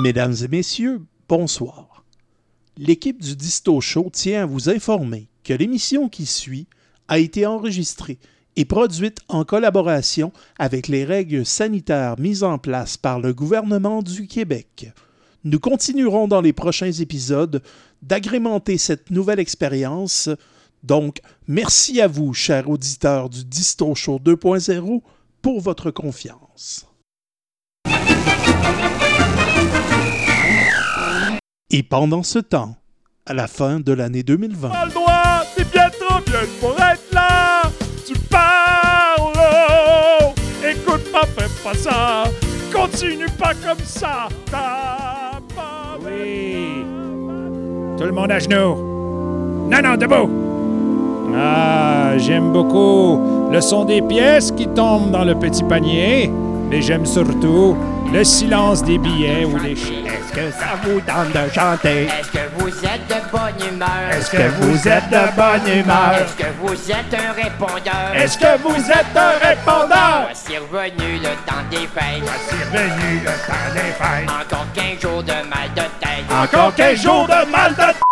Mesdames et messieurs, bonsoir. L'équipe du Disto Show tient à vous informer que l'émission qui suit a été enregistrée et produite en collaboration avec les règles sanitaires mises en place par le gouvernement du Québec. Nous continuerons dans les prochains épisodes d'agrémenter cette nouvelle expérience. Donc, merci à vous, chers auditeurs du Disto Show 2.0, pour votre confiance. Et pendant ce temps, à la fin de l'année 2020, Pas le droit, c'est bien trop bien pour être là. Tu parles, oh. écoute pas, fais pas ça. Continue pas comme ça. T'as pas Oui. Tout le monde à genoux. Non, non, debout. Ah, j'aime beaucoup le son des pièces qui tombent dans le petit panier, mais j'aime surtout le silence des billets ou des chèques. Est-ce que ça vous tente de chanter? Est-ce que vous êtes de bonne humeur? Est-ce que vous êtes de bonne humeur? Est-ce que vous êtes un répondeur? Est-ce que vous êtes un répondeur? Voici revenu le temps des fêtes. Voici revenu le temps des fêtes. Encore 15 jours de mal de tête. Encore 15 jours de mal de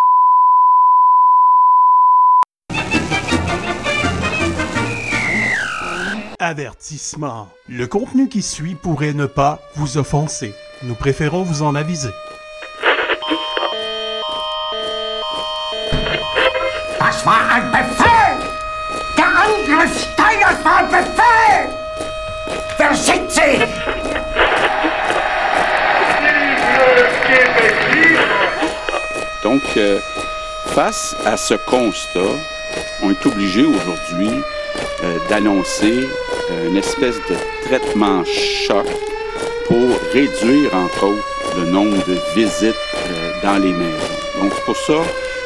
Avertissement. Le contenu qui suit pourrait ne pas vous offenser. Nous préférons vous en aviser. Das war ein Befehl! Der Angriff Steiners war ein Befehl! Wer sind Sie? Donc, euh, face à ce constat, on est obligé aujourd'hui d'annoncer euh, une espèce de traitement choc pour réduire, entre autres, le nombre de visites euh, dans les maisons. Donc, c'est pour ça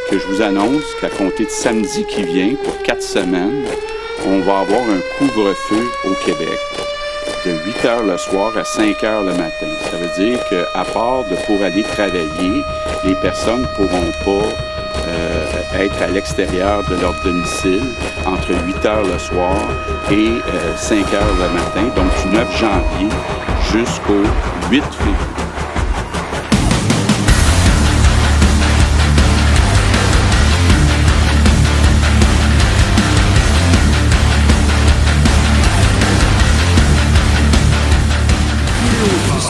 que je vous annonce qu'à compter de samedi qui vient, pour quatre semaines, on va avoir un couvre-feu au Québec de 8 heures le soir à 5 heures le matin. Ça veut dire qu'à part de pour aller travailler, les personnes ne pourront pas euh, être à l'extérieur de leur domicile entre 8 heures le soir et euh, 5 heures le matin, donc du 9 janvier jusqu'au 8 février.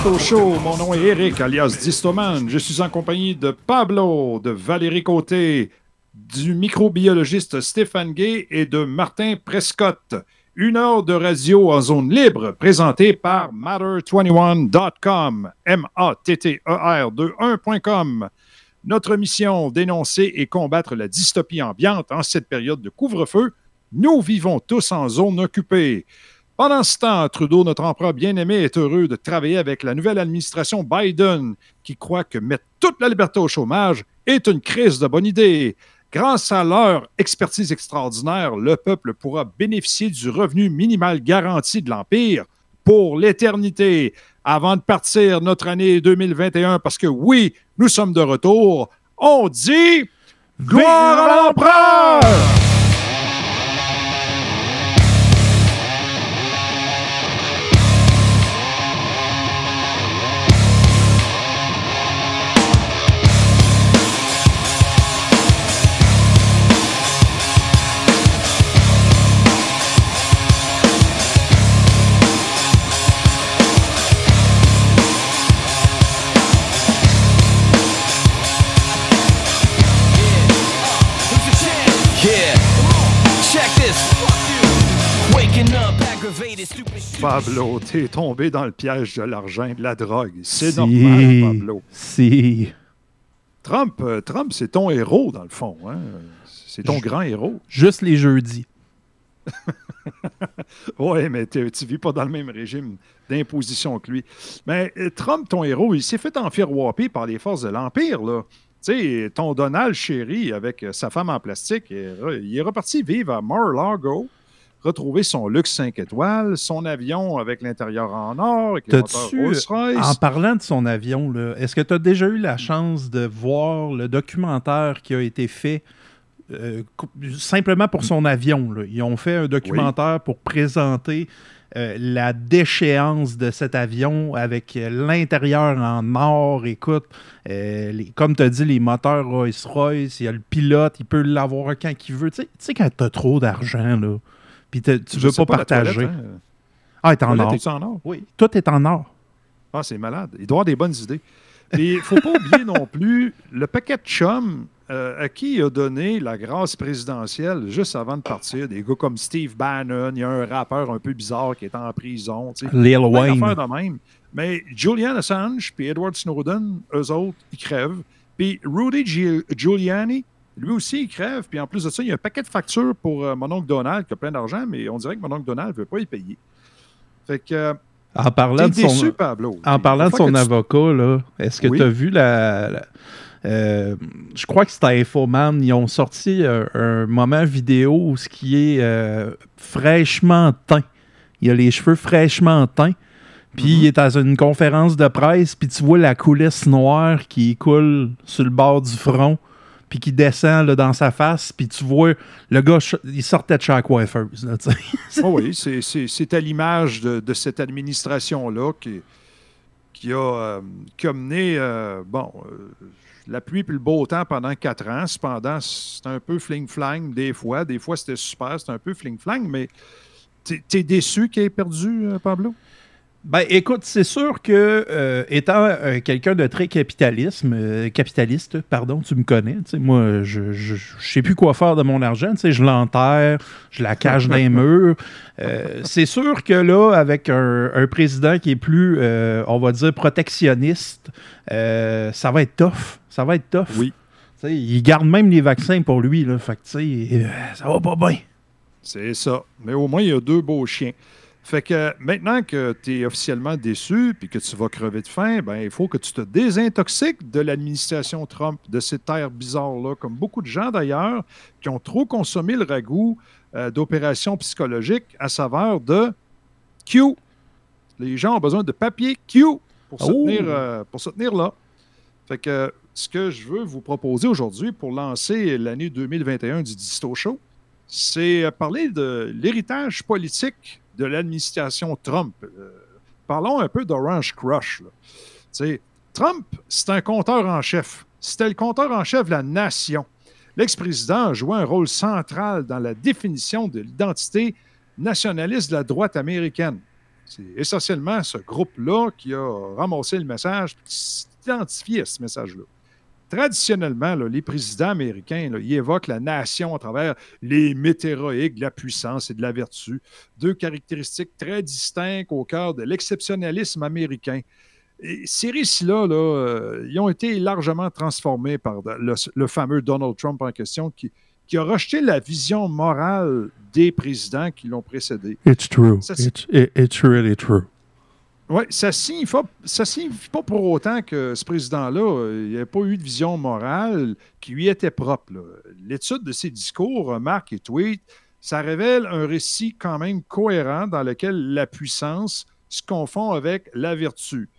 Disto Show, mon nom est Eric, alias Distoman. Je suis en compagnie de Pablo, de Valérie Côté, du microbiologiste Stéphane Gay et de Martin Prescott. Une heure de radio en zone libre présentée par matter21.com, M-A-T-T-E-R-21.com. Notre mission, dénoncer et combattre la dystopie ambiante en cette période de couvre-feu. Nous vivons tous en zone occupée. Pendant ce temps, Trudeau, notre empereur bien-aimé, est heureux de travailler avec la nouvelle administration Biden, qui croit que mettre toute la liberté au chômage est une crise de bonne idée. Grâce à leur expertise extraordinaire, le peuple pourra bénéficier du revenu minimal garanti de l'Empire pour l'éternité. Avant de partir notre année 2021, parce que oui, nous sommes de retour, on dit gloire à l'empereur! Pablo, t'es tombé dans le piège de l'argent et de la drogue. C'est Si. normal, Pablo. Si. Trump, euh, Trump c'est ton héros, dans le fond. hein. C'est ton grand héros. Juste les jeudis. Oui, mais tu vis pas dans le même régime d'imposition que lui. Mais euh, Trump, ton héros, il s'est fait enfiroiper par les forces de l'Empire, là. Tu sais, ton Donald chéri avec euh, sa femme en plastique, il est, re- il est reparti vivre à Mar-a-Lago, retrouver son luxe 5 étoiles, son avion avec l'intérieur en or, avec les Rolls-Royce. en parlant de son avion, est-ce que tu as déjà eu la chance de voir le documentaire qui a été fait euh, simplement pour son avion? là? Ils ont fait un documentaire pour présenter euh, la déchéance de cet avion avec euh, l'intérieur en or. Écoute, euh, les- comme tu as dit, les moteurs Rolls-Royce, il y a le pilote, il peut l'avoir quand il veut. Tu sais- tu sais, quand tu as trop d'argent, là, puis tu Je veux pas, partager. toilette, hein. Ah, t'es en or. en or? Oui, tout est en or. Ah, c'est malade. Il doit avoir des bonnes idées. Et il faut pas oublier non plus le paquet de chums euh, à qui il a donné la grâce présidentielle juste avant de partir. Des gars comme Steve Bannon, il y a un rappeur un peu bizarre qui est en prison. tu sais. Lil Wayne. de même. Mais Julian Assange puis Edward Snowden, eux autres, ils crèvent. Puis Rudy Gi- Giuliani, lui aussi, il crève. Puis en plus de ça, il y a un paquet de factures pour euh, mon oncle Donald qui a plein d'argent, mais on dirait que mon oncle Donald ne veut pas y payer. Fait que euh, En parlant de son, déçu, Pablo. en parlant de son avocat, là, est-ce que Oui. tu as vu la. la- euh, je crois que c'était Infoman. Ils ont sorti euh, un moment vidéo où ce qui est fraîchement teint. Il a les cheveux fraîchement teints. Puis Mhm. il est dans une conférence de presse, puis tu vois la coulisse noire qui coule sur le bord du front, puis qui descend là, dans sa face, puis tu vois le gars, il sortait de la coiffeuse. là. Oh oui, c'est- à l'image de, cette administration-là qui, qui, a, euh, euh, bon, euh, la pluie puis le beau temps pendant quatre ans. Cependant, c'était un peu fling-flang des fois. Des fois, c'était super, c'était un peu fling-flang, mais t'es es déçu qu'il ait perdu, euh, Pablo? Ben, écoute, c'est sûr que, euh, étant euh, quelqu'un de très capitalisme, euh, capitaliste, pardon, tu me connais, moi, je, je, je sais plus quoi faire de mon argent, je l'enterre, je la cache dans les murs. C'est sûr que là, avec un, un président qui est plus, on va dire, protectionniste, ça va être tough. Ça va être tough. Oui. Il garde même les vaccins pour lui, là. Fait que, ça va pas bien. C'est ça. Mais au moins, il y a deux beaux chiens. Fait que maintenant que tu es officiellement déçu puis que tu vas crever de faim, ben il faut que tu te désintoxiques de l'administration Trump, de ces terres bizarres-là, comme beaucoup de gens d'ailleurs qui ont trop consommé le ragoût euh, d'opérations psychologiques à saveur de Q. Les gens ont besoin de papier Q pour se, Oh! tenir, euh, pour se tenir là. Fait que ce que je veux vous proposer aujourd'hui pour lancer l'année 2021 du Disto Show, c'est euh, parler de l'héritage politique de l'administration Trump. Euh, parlons un peu d'Orange Crush. Trump, c'est un compteur en chef. C'était le compteur en chef de la nation. L'ex-président a joué un rôle central dans la définition de l'identité nationaliste de la droite américaine. C'est essentiellement ce groupe-là qui a ramassé le message, qui s'est identifié à ce message-là. Traditionnellement, là, les présidents américains, là, ils évoquent la nation à travers les météoroïques de la puissance et de la vertu, deux caractéristiques très distinctes au cœur de l'exceptionnalisme américain. Et ces récits-là, là, euh, ils ont été largement transformés par le, le fameux Donald Trump en question qui, qui a rejeté la vision morale des présidents qui l'ont précédé. It's true. Ça, it's really true. Oui, ça ne signifie, pas- pour autant que ce président-là, euh, il n'a pas eu de vision morale qui lui était propre. L'étude de ses discours, remarques et tweets, ça révèle un récit quand même cohérent dans lequel la puissance se confond avec la vertu.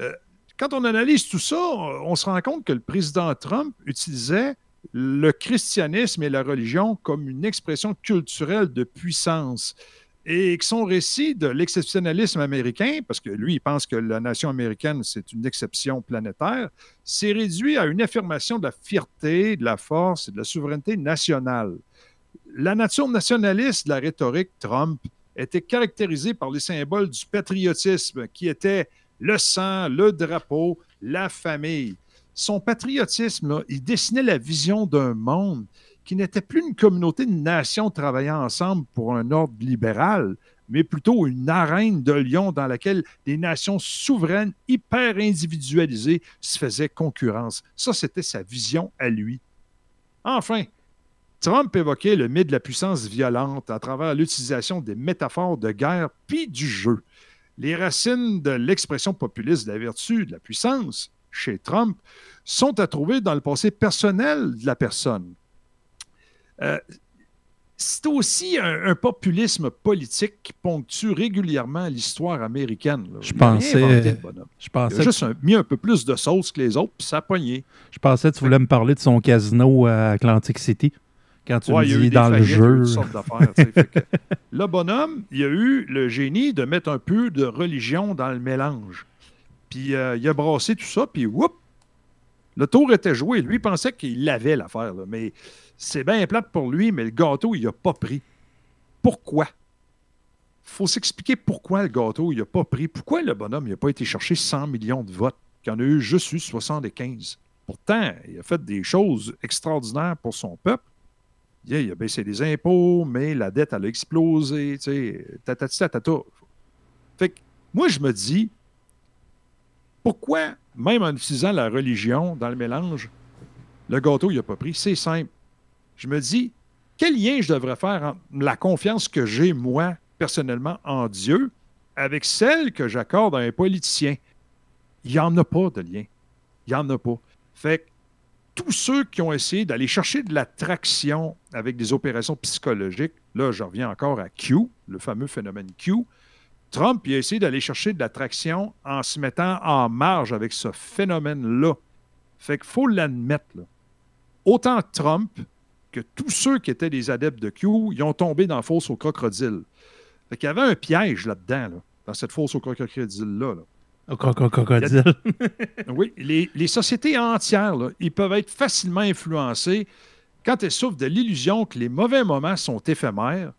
Euh, quand on analyse tout ça, on se rend compte que le président Trump utilisait le christianisme et la religion comme une expression culturelle de puissance et que son récit de l'exceptionnalisme américain, parce que lui, il pense que la nation américaine, c'est une exception planétaire, s'est réduit à une affirmation de la fierté, de la force et de la souveraineté nationale. La nature nationaliste de la rhétorique Trump était caractérisée par les symboles du patriotisme, qui étaient le sang, le drapeau, la famille. Son patriotisme, il dessinait la vision d'un monde qui n'était plus une communauté de nations travaillant ensemble pour un ordre libéral, mais plutôt une arène de lions dans laquelle des nations souveraines, hyper individualisées, se faisaient concurrence. Ça, c'était sa vision à lui. Enfin, Trump évoquait le mythe de la puissance violente à travers l'utilisation des métaphores de guerre puis du jeu. Les racines de l'expression populiste de la vertu, de la puissance, chez Trump, sont à trouver dans le passé personnel de la personne. Euh, c'est aussi un, un populisme politique qui ponctue régulièrement l'histoire américaine. là. Je Il pensais- inventé. Je Il pensais, a juste un- mis un peu plus de sauce que les autres, puis ça a pogné. je pensais que tu voulais me parler de son casino à Atlantic City. quand tu Ouais, me il dis dans le il jeu. que le bonhomme, il a eu le génie de mettre un peu de religion dans le mélange. Puis euh, il a brassé tout ça, puis whoop, le tour était joué. Lui pensait qu'il l'avait l'affaire, mais c'est bien plate pour lui, mais le gâteau, il n'a pas pris. Pourquoi? faut s'expliquer pourquoi le gâteau, il n'a pas pris. Pourquoi le bonhomme, n'a pas été chercher 100 millions de votes, qu'il en a eu juste eu 75. Pourtant, il a fait des choses extraordinaires pour son peuple. Il a baissé les impôts, mais la dette, elle a explosé. Fait que moi, je me dis, pourquoi, même en utilisant la religion dans le mélange, le gâteau, il n'a pas pris? C'est simple. Je me dis, quel lien je devrais faire entre la confiance que j'ai, moi, personnellement, en Dieu, avec celle que j'accorde à un politicien? Il n'y en a pas de lien. Il n'y en a pas. Fait que tous ceux qui ont essayé d'aller chercher de la traction avec des opérations psychologiques, là, je reviens encore à Q, le fameux phénomène Q. Trump il a essayé d'aller chercher de la traction en se mettant en marge avec ce phénomène-là. Fait qu'il faut l'admettre. Autant Trump que tous ceux qui étaient des adeptes de Q, ils ont tombé dans la fosse au crocodile. Fait qu'il y avait un piège là-dedans, là, dans cette fosse au crocodile-là. là. Au croco- crocodile. Oui, les, les sociétés entières, là, ils peuvent être facilement influencés quand elles souffrent de l'illusion que les mauvais moments sont éphémères.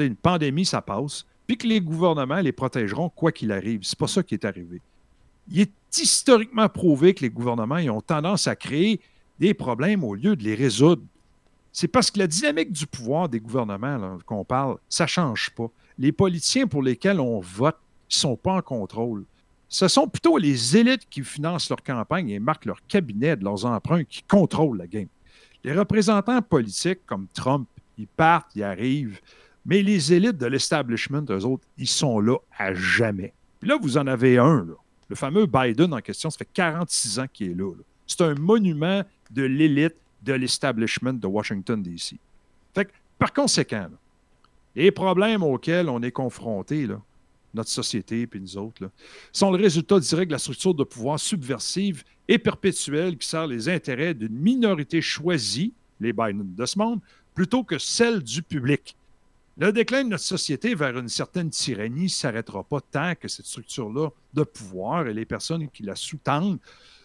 Une pandémie, ça passe, puis que les gouvernements les protégeront quoi qu'il arrive. C'est pas ça qui est arrivé. Il est historiquement prouvé que les gouvernements ont tendance à créer des problèmes au lieu de les résoudre. C'est parce que la dynamique du pouvoir des gouvernements qu'on parle, ça ne change pas. Les politiciens pour lesquels on vote ne sont pas en contrôle. Ce sont plutôt les élites qui financent leur campagne et marquent leur cabinet de leurs emprunts qui contrôlent la game. Les représentants politiques comme Trump, ils partent, ils arrivent, mais les élites de l'establishment, eux autres, ils sont là à jamais. Puis là, vous en avez un, le fameux Biden en question, ça fait 46 ans qu'il est là. C'est un monument de l'élite de l'establishment de Washington, D.C. Fait que, par conséquent, les problèmes auxquels on est confronté, notre société puis nous autres, sont le résultat direct de la structure de pouvoir subversive et perpétuelle qui sert les intérêts d'une minorité choisie, les Biden de ce monde, plutôt que celle du public. Le déclin de notre société vers une certaine tyrannie ne s'arrêtera pas tant que cette structure-là de pouvoir et les personnes qui la sous-tendent ne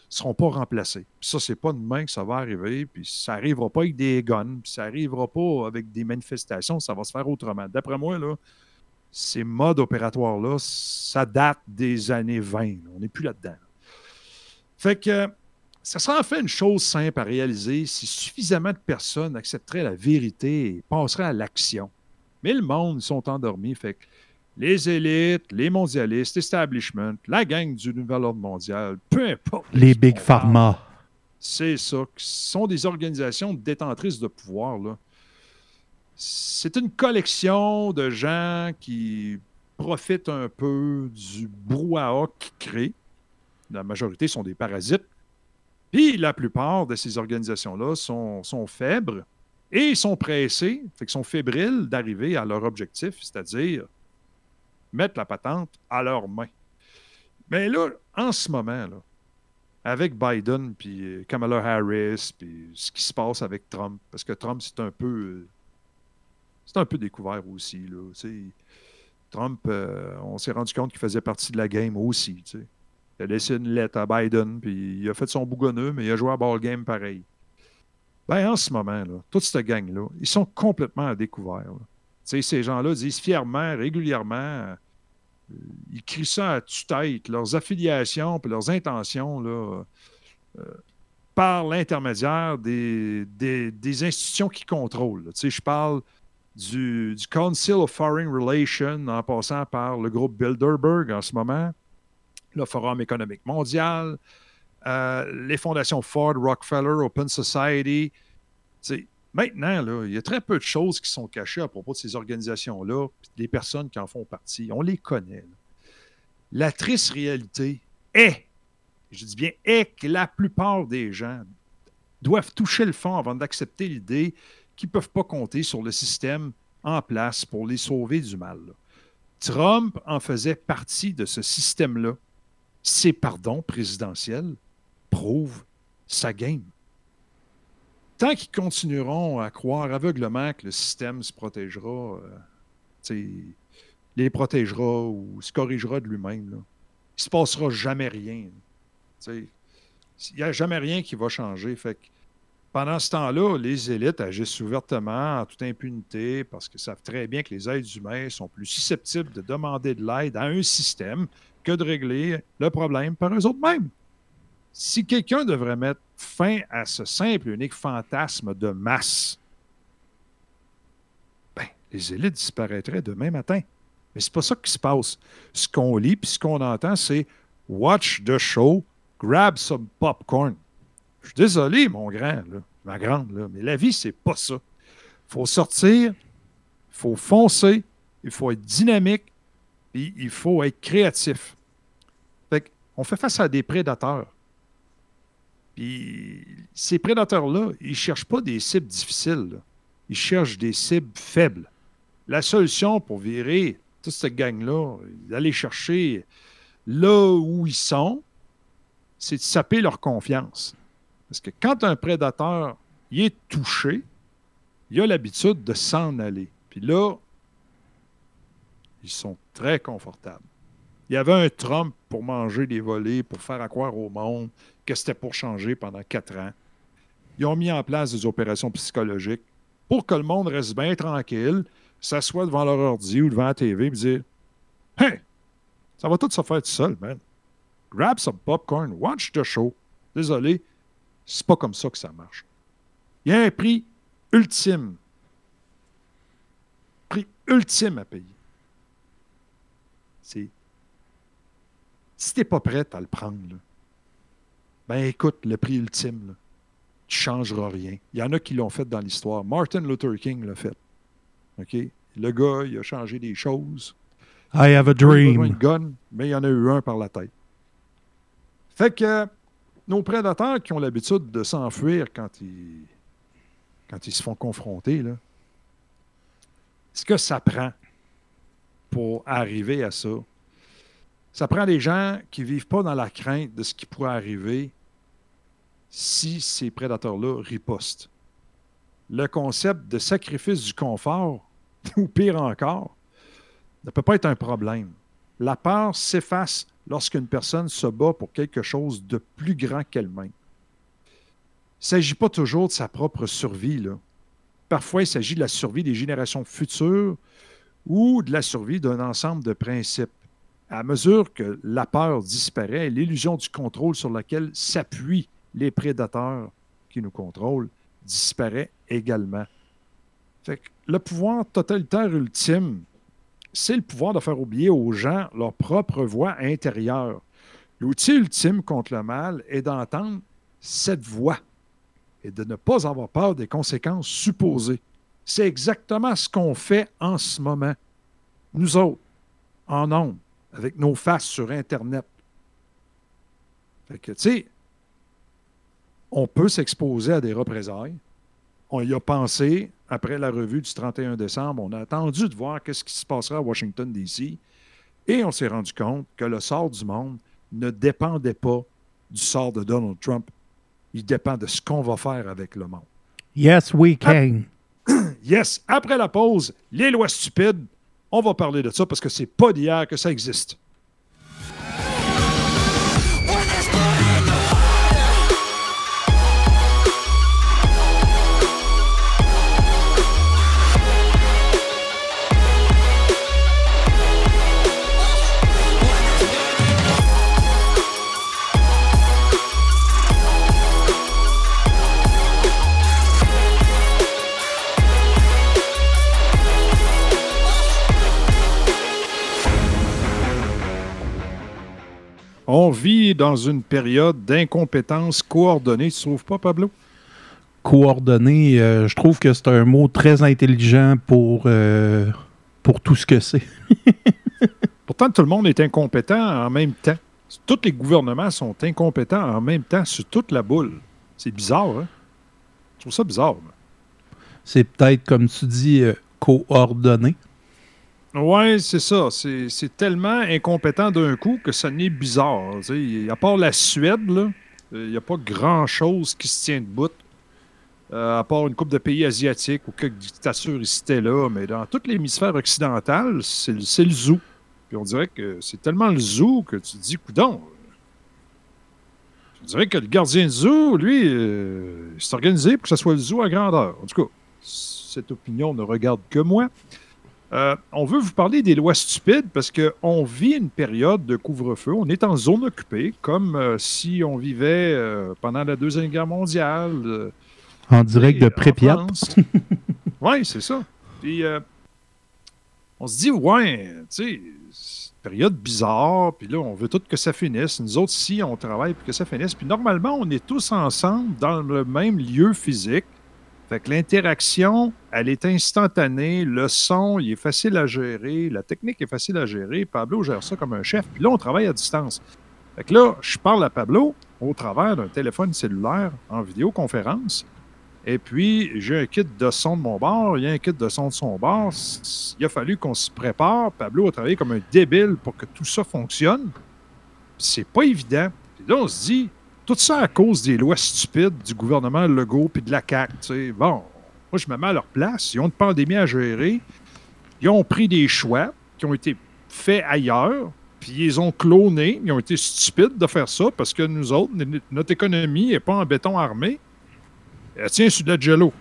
seront pas remplacées. Puis ça, c'est pas demain que ça va arriver, puis ça n'arrivera pas avec des guns, puis ça n'arrivera pas avec des manifestations, ça va se faire autrement. D'après moi, là, ces modes opératoires-là, ça date des années 20. là. On n'est plus là-dedans. là. Fait que ça serait en fait une chose simple à réaliser si suffisamment de personnes accepteraient la vérité et passeraient à l'action. Mais le monde, ils sont endormis. Fait que les élites, les mondialistes, l'establishment, la gang du nouvel ordre mondial, peu importe. Les Big Pharma. c'est ça. Ce sont des organisations détentrices de pouvoir. là. C'est une collection de gens qui profitent un peu du brouhaha qu'ils créent. La majorité sont des parasites. Puis la plupart de ces organisations-là sont, sont faibles et sont pressés, fait sont fébriles d'arriver à leur objectif, c'est-à-dire mettre la patente à leurs mains. Mais là, en ce moment, là, avec Biden, puis euh, Kamala Harris, puis ce qui se passe avec Trump, parce que Trump, c'est un peu. euh, c'est un peu découvert aussi. Là. Trump, euh, on s'est rendu compte qu'il faisait partie de la game aussi. Il a laissé une lettre à Biden, puis il a fait son bougonneux, mais il a joué à ball game pareil. Ben, en ce moment, toute cette gang-là, ils sont complètement à découvert. ces gens-là disent fièrement, régulièrement, euh, ils crient ça à tue-tête, leurs affiliations et leurs intentions là, euh, par l'intermédiaire des, des- institutions qui contrôlent. je parle du, du Council of Foreign Relations en passant par le groupe Bilderberg en ce moment, le Forum économique mondial, les fondations Ford, Rockefeller, Open Society. Maintenant, il y a très peu de choses qui sont cachées à propos de ces organisations-là, des personnes qui en font partie. On les connaît. La triste réalité est, je dis bien est, que la plupart des gens doivent toucher le fond avant d'accepter l'idée qu'ils ne peuvent pas compter sur le système en place pour les sauver du mal. Trump en faisait partie de ce système-là. Ses pardons présidentiels prouvent sa game. tant qu'ils continueront à croire aveuglement que le système se protégera, euh, les protégera ou se corrigera de lui-même, il ne se passera jamais rien. Il n'y a jamais rien qui va changer. Fait que pendant ce temps-là, les élites agissent ouvertement, en toute impunité, parce qu'ils savent très bien que les êtres humains sont plus susceptibles de demander de l'aide à un système que de régler le problème par eux autres mêmes. Si quelqu'un devrait mettre fin à ce simple et unique fantasme de masse, ben, les élites disparaîtraient demain matin. Mais c'est pas ça qui se passe. Ce qu'on lit puis ce qu'on entend, c'est Watch the show, grab some popcorn. Je suis désolé, mon grand, ma grande, mais la vie, c'est pas ça. Faut sortir, il faut foncer, il faut être dynamique, puis il faut être créatif. Fait on fait face à des prédateurs. Ces prédateurs-là, ils ne cherchent pas des cibles difficiles. Ils cherchent des cibles faibles. La solution pour virer toute cette gang-là, d'aller chercher là où ils sont, c'est de saper leur confiance. Parce que quand un prédateur il est touché, il a l'habitude de s'en aller. Puis là, ils sont très confortables. Il y avait un Trump pour manger des volets, pour faire croire au monde que c'était pour changer pendant quatre ans. Ils ont mis en place des opérations psychologiques pour que le monde reste bien tranquille, s'assoie devant leur ordi ou devant la TV et dire Hey, ça va tout se faire tout seul, man. Grab some popcorn, watch the show. Désolé, c'est pas comme ça que ça marche. Il y a un prix ultime. Prix ultime à payer. C'est. Si t'es pas prêt à le prendre, là, ben écoute, le prix ultime, là, tu changeras rien. Il y en a qui l'ont fait dans l'histoire. Martin Luther King l'a fait. OK? Le gars, il a changé des choses. I have a Il dream. de gun, mais il y en a eu un par la tête. Fait que nos prédateurs qui ont l'habitude de s'enfuir quand ils, quand ils se font confronter, là, ce que ça prend pour arriver à ça, ça prend des gens qui ne vivent pas dans la crainte de ce qui pourrait arriver si ces prédateurs-là ripostent. Le concept de sacrifice du confort, ou pire encore, ne peut pas être un problème. La peur s'efface lorsqu'une personne se bat pour quelque chose de plus grand qu'elle-même. Il ne s'agit pas toujours de sa propre survie. Parfois, il s'agit de la survie des générations futures ou de la survie d'un ensemble de principes. À mesure que la peur disparaît, l'illusion du contrôle sur laquelle s'appuient les prédateurs qui nous contrôlent disparaît également. Fait le pouvoir totalitaire ultime, c'est le pouvoir de faire oublier aux gens leur propre voix intérieure. L'outil ultime contre le mal est d'entendre cette voix et de ne pas avoir peur des conséquences supposées. C'est exactement ce qu'on fait en ce moment. Nous autres, en nombre, avec nos faces sur Internet. Tu sais, on peut s'exposer à des représailles. On y a pensé après la revue du 31 décembre. On a attendu de voir qu'est-ce qui se passera à Washington, D.C. Et on s'est rendu compte que le sort du monde ne dépendait pas du sort de Donald Trump. Il dépend de ce qu'on va faire avec le monde. Yes, we can. Yes, après la pause, les lois stupides, on va parler de ça parce que c'est pas d'hier que ça existe. On vit dans une période d'incompétence coordonnée, tu trouves pas, Pablo? Coordonné, euh, je trouve que c'est un mot très intelligent pour, euh, pour tout ce que c'est. Pourtant, tout le monde est incompétent en même temps. Tous les gouvernements sont incompétents en même temps sur toute la boule. C'est bizarre, hein? Je trouve ça bizarre. C'est peut-être, comme tu dis, euh, coordonné. Ouais, c'est ça. C'est tellement incompétent d'un coup que ça n'est bizarre. À part la Suède, il n'y a pas grand-chose qui se tient debout. euh, à part une couple de pays asiatiques ou quelques dictatures ici et là, mais dans tout l'hémisphère occidental, c'est le, zoo. Puis on dirait que c'est tellement le zoo que tu te dis, coudon. On dirait que le gardien du zoo, lui, euh, s'est organisé pour que ce soit le zoo à grandeur. En tout cas, cette opinion ne regarde que moi. Euh, on veut vous parler des lois stupides parce qu'on vit une période de couvre-feu. On est en zone occupée, comme euh, si on vivait euh, pendant la Deuxième Guerre mondiale. En direct de Prépia. Oui, c'est ça. Puis, on se dit, ouais, tu sais, période bizarre, puis là, on veut tout que ça finisse. Nous autres, si on travaille pour que ça finisse. Puis normalement, on est tous ensemble dans le même lieu physique. Fait l'interaction, elle est instantanée. Le son, il est facile à gérer. La technique est facile à gérer. Pablo gère ça comme un chef. Puis là, on travaille à distance. Fait que là, je parle à Pablo au travers d'un téléphone cellulaire en vidéoconférence. Et puis, j'ai un kit de son de mon bar, il y a un kit de son de son bar. S- Il a fallu qu'on se prépare. Pablo a travaillé comme un débile pour que tout ça fonctionne. C'est pas évident. Puis là, on se dit, tout ça à cause des lois stupides du gouvernement Legault puis de la CAQ. Bon, moi, je me mets à leur place. Ils ont une pandémie à gérer. Ils ont pris des choix qui ont été faits ailleurs, puis ils ont clonés. Ils ont été stupides de faire ça parce que nous autres, notre économie n'est pas en béton armé. Elle tient sur de la jello.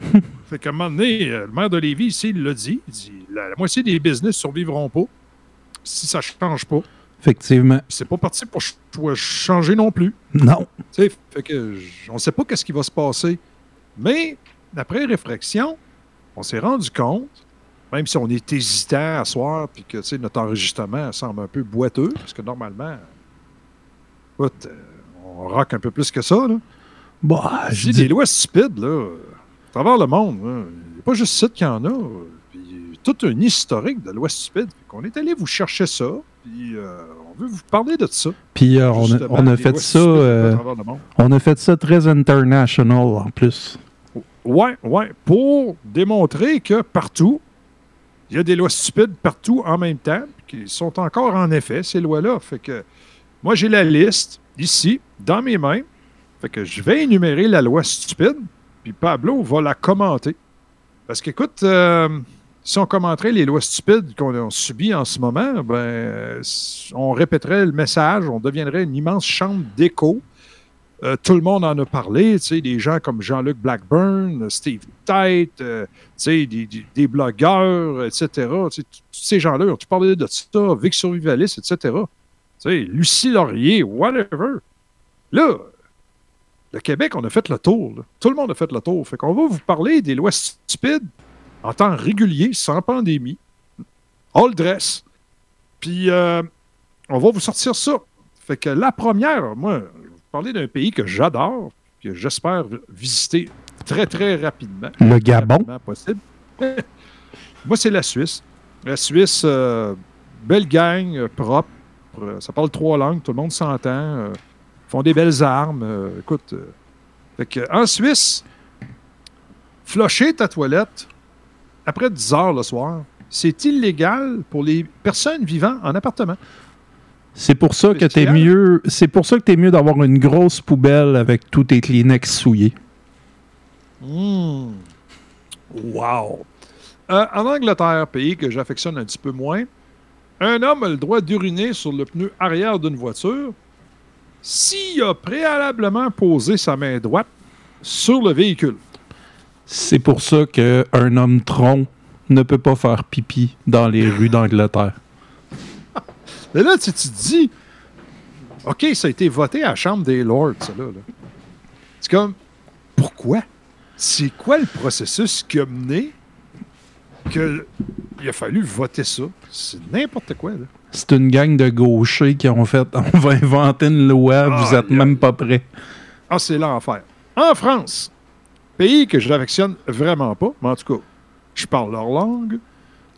fait qu'à un moment donné, euh, le maire de Lévis, ici, il l'a dit. Il dit la, la moitié des business ne survivront pas si ça ne change pas. Effectivement. C'est pas parti pour ch- pour changer non plus. Non. Fait que on ne sait pas qu'est-ce qui va se passer. Mais après réflexion, on s'est rendu compte, même si on est hésitant à soir, puis que notre enregistrement semble un peu boiteux, parce que normalement, écoute, euh, on rock un peu plus que ça. Là. Bah, Je dis des lois stupides, là, à travers le monde. Il n'y a pas juste ça qu'il y en a. Tout un historique de lois stupides. On est allé vous chercher ça, puis euh, on veut vous parler de ça. Puis euh, on, a, on fait ça. euh, on a fait ça très international en plus. Ouais, ouais, pour démontrer que partout, il y a des lois stupides partout en même temps, qui sont encore en effet, ces lois-là. Fait que moi, j'ai la liste ici, dans mes mains. Fait que je vais énumérer la loi stupide, puis Pablo va la commenter. Parce qu'écoute, euh, si on commenterait les lois stupides qu'on a subies en ce moment, ben, on répéterait le message, on deviendrait une immense chambre d'écho. Euh, tout le monde en a parlé, des gens comme Jean-Luc Blackburn, Steve Tite, euh, des, des- blogueurs, etc. Tous ces gens-là, tu parlais de ça, Vic Survivaliste, etc. Tu sais, Lucie Laurier, whatever. Là, le Québec, on a fait le tour. Tout le monde a fait le tour. Fait qu'on va vous parler des lois stupides en temps régulier, sans pandémie. All dress. Puis, euh, on va vous sortir ça. Fait que la première, moi, je vais vous parler d'un pays que j'adore, que j'espère visiter très, très rapidement. Le Gabon. Rapidement possible. moi, c'est la Suisse. La Suisse, euh, belle gang, euh, propre. ça parle trois langues, tout le monde s'entend. font des belles armes. écoute, fait que, en Suisse, flusher ta toilette après 10 heures le soir, c'est illégal pour les personnes vivant en appartement. C'est pour ça que t'es mieux. C'est pour ça que t'es mieux d'avoir une grosse poubelle avec tous tes Kleenex souillés. Mmh. Wow! Euh, en Angleterre, pays que j'affectionne un petit peu moins, un homme a le droit d'uriner sur le pneu arrière d'une voiture s'il a préalablement posé sa main droite sur le véhicule. C'est pour ça qu'un homme tronc ne peut pas faire pipi dans les rues d'Angleterre. Mais là, tu, te dis, OK, ça a été voté à la Chambre des Lords, ça, là. là. C'est comme, pourquoi? C'est quoi le processus qui a mené que il a fallu voter ça? C'est n'importe quoi, là. C'est une gang de gauchers qui ont fait on va inventer une loi, vous êtes même pas prêts. Ah, c'est l'enfer. En France, pays que je n'affectionne vraiment pas, mais en tout cas, je parle leur langue.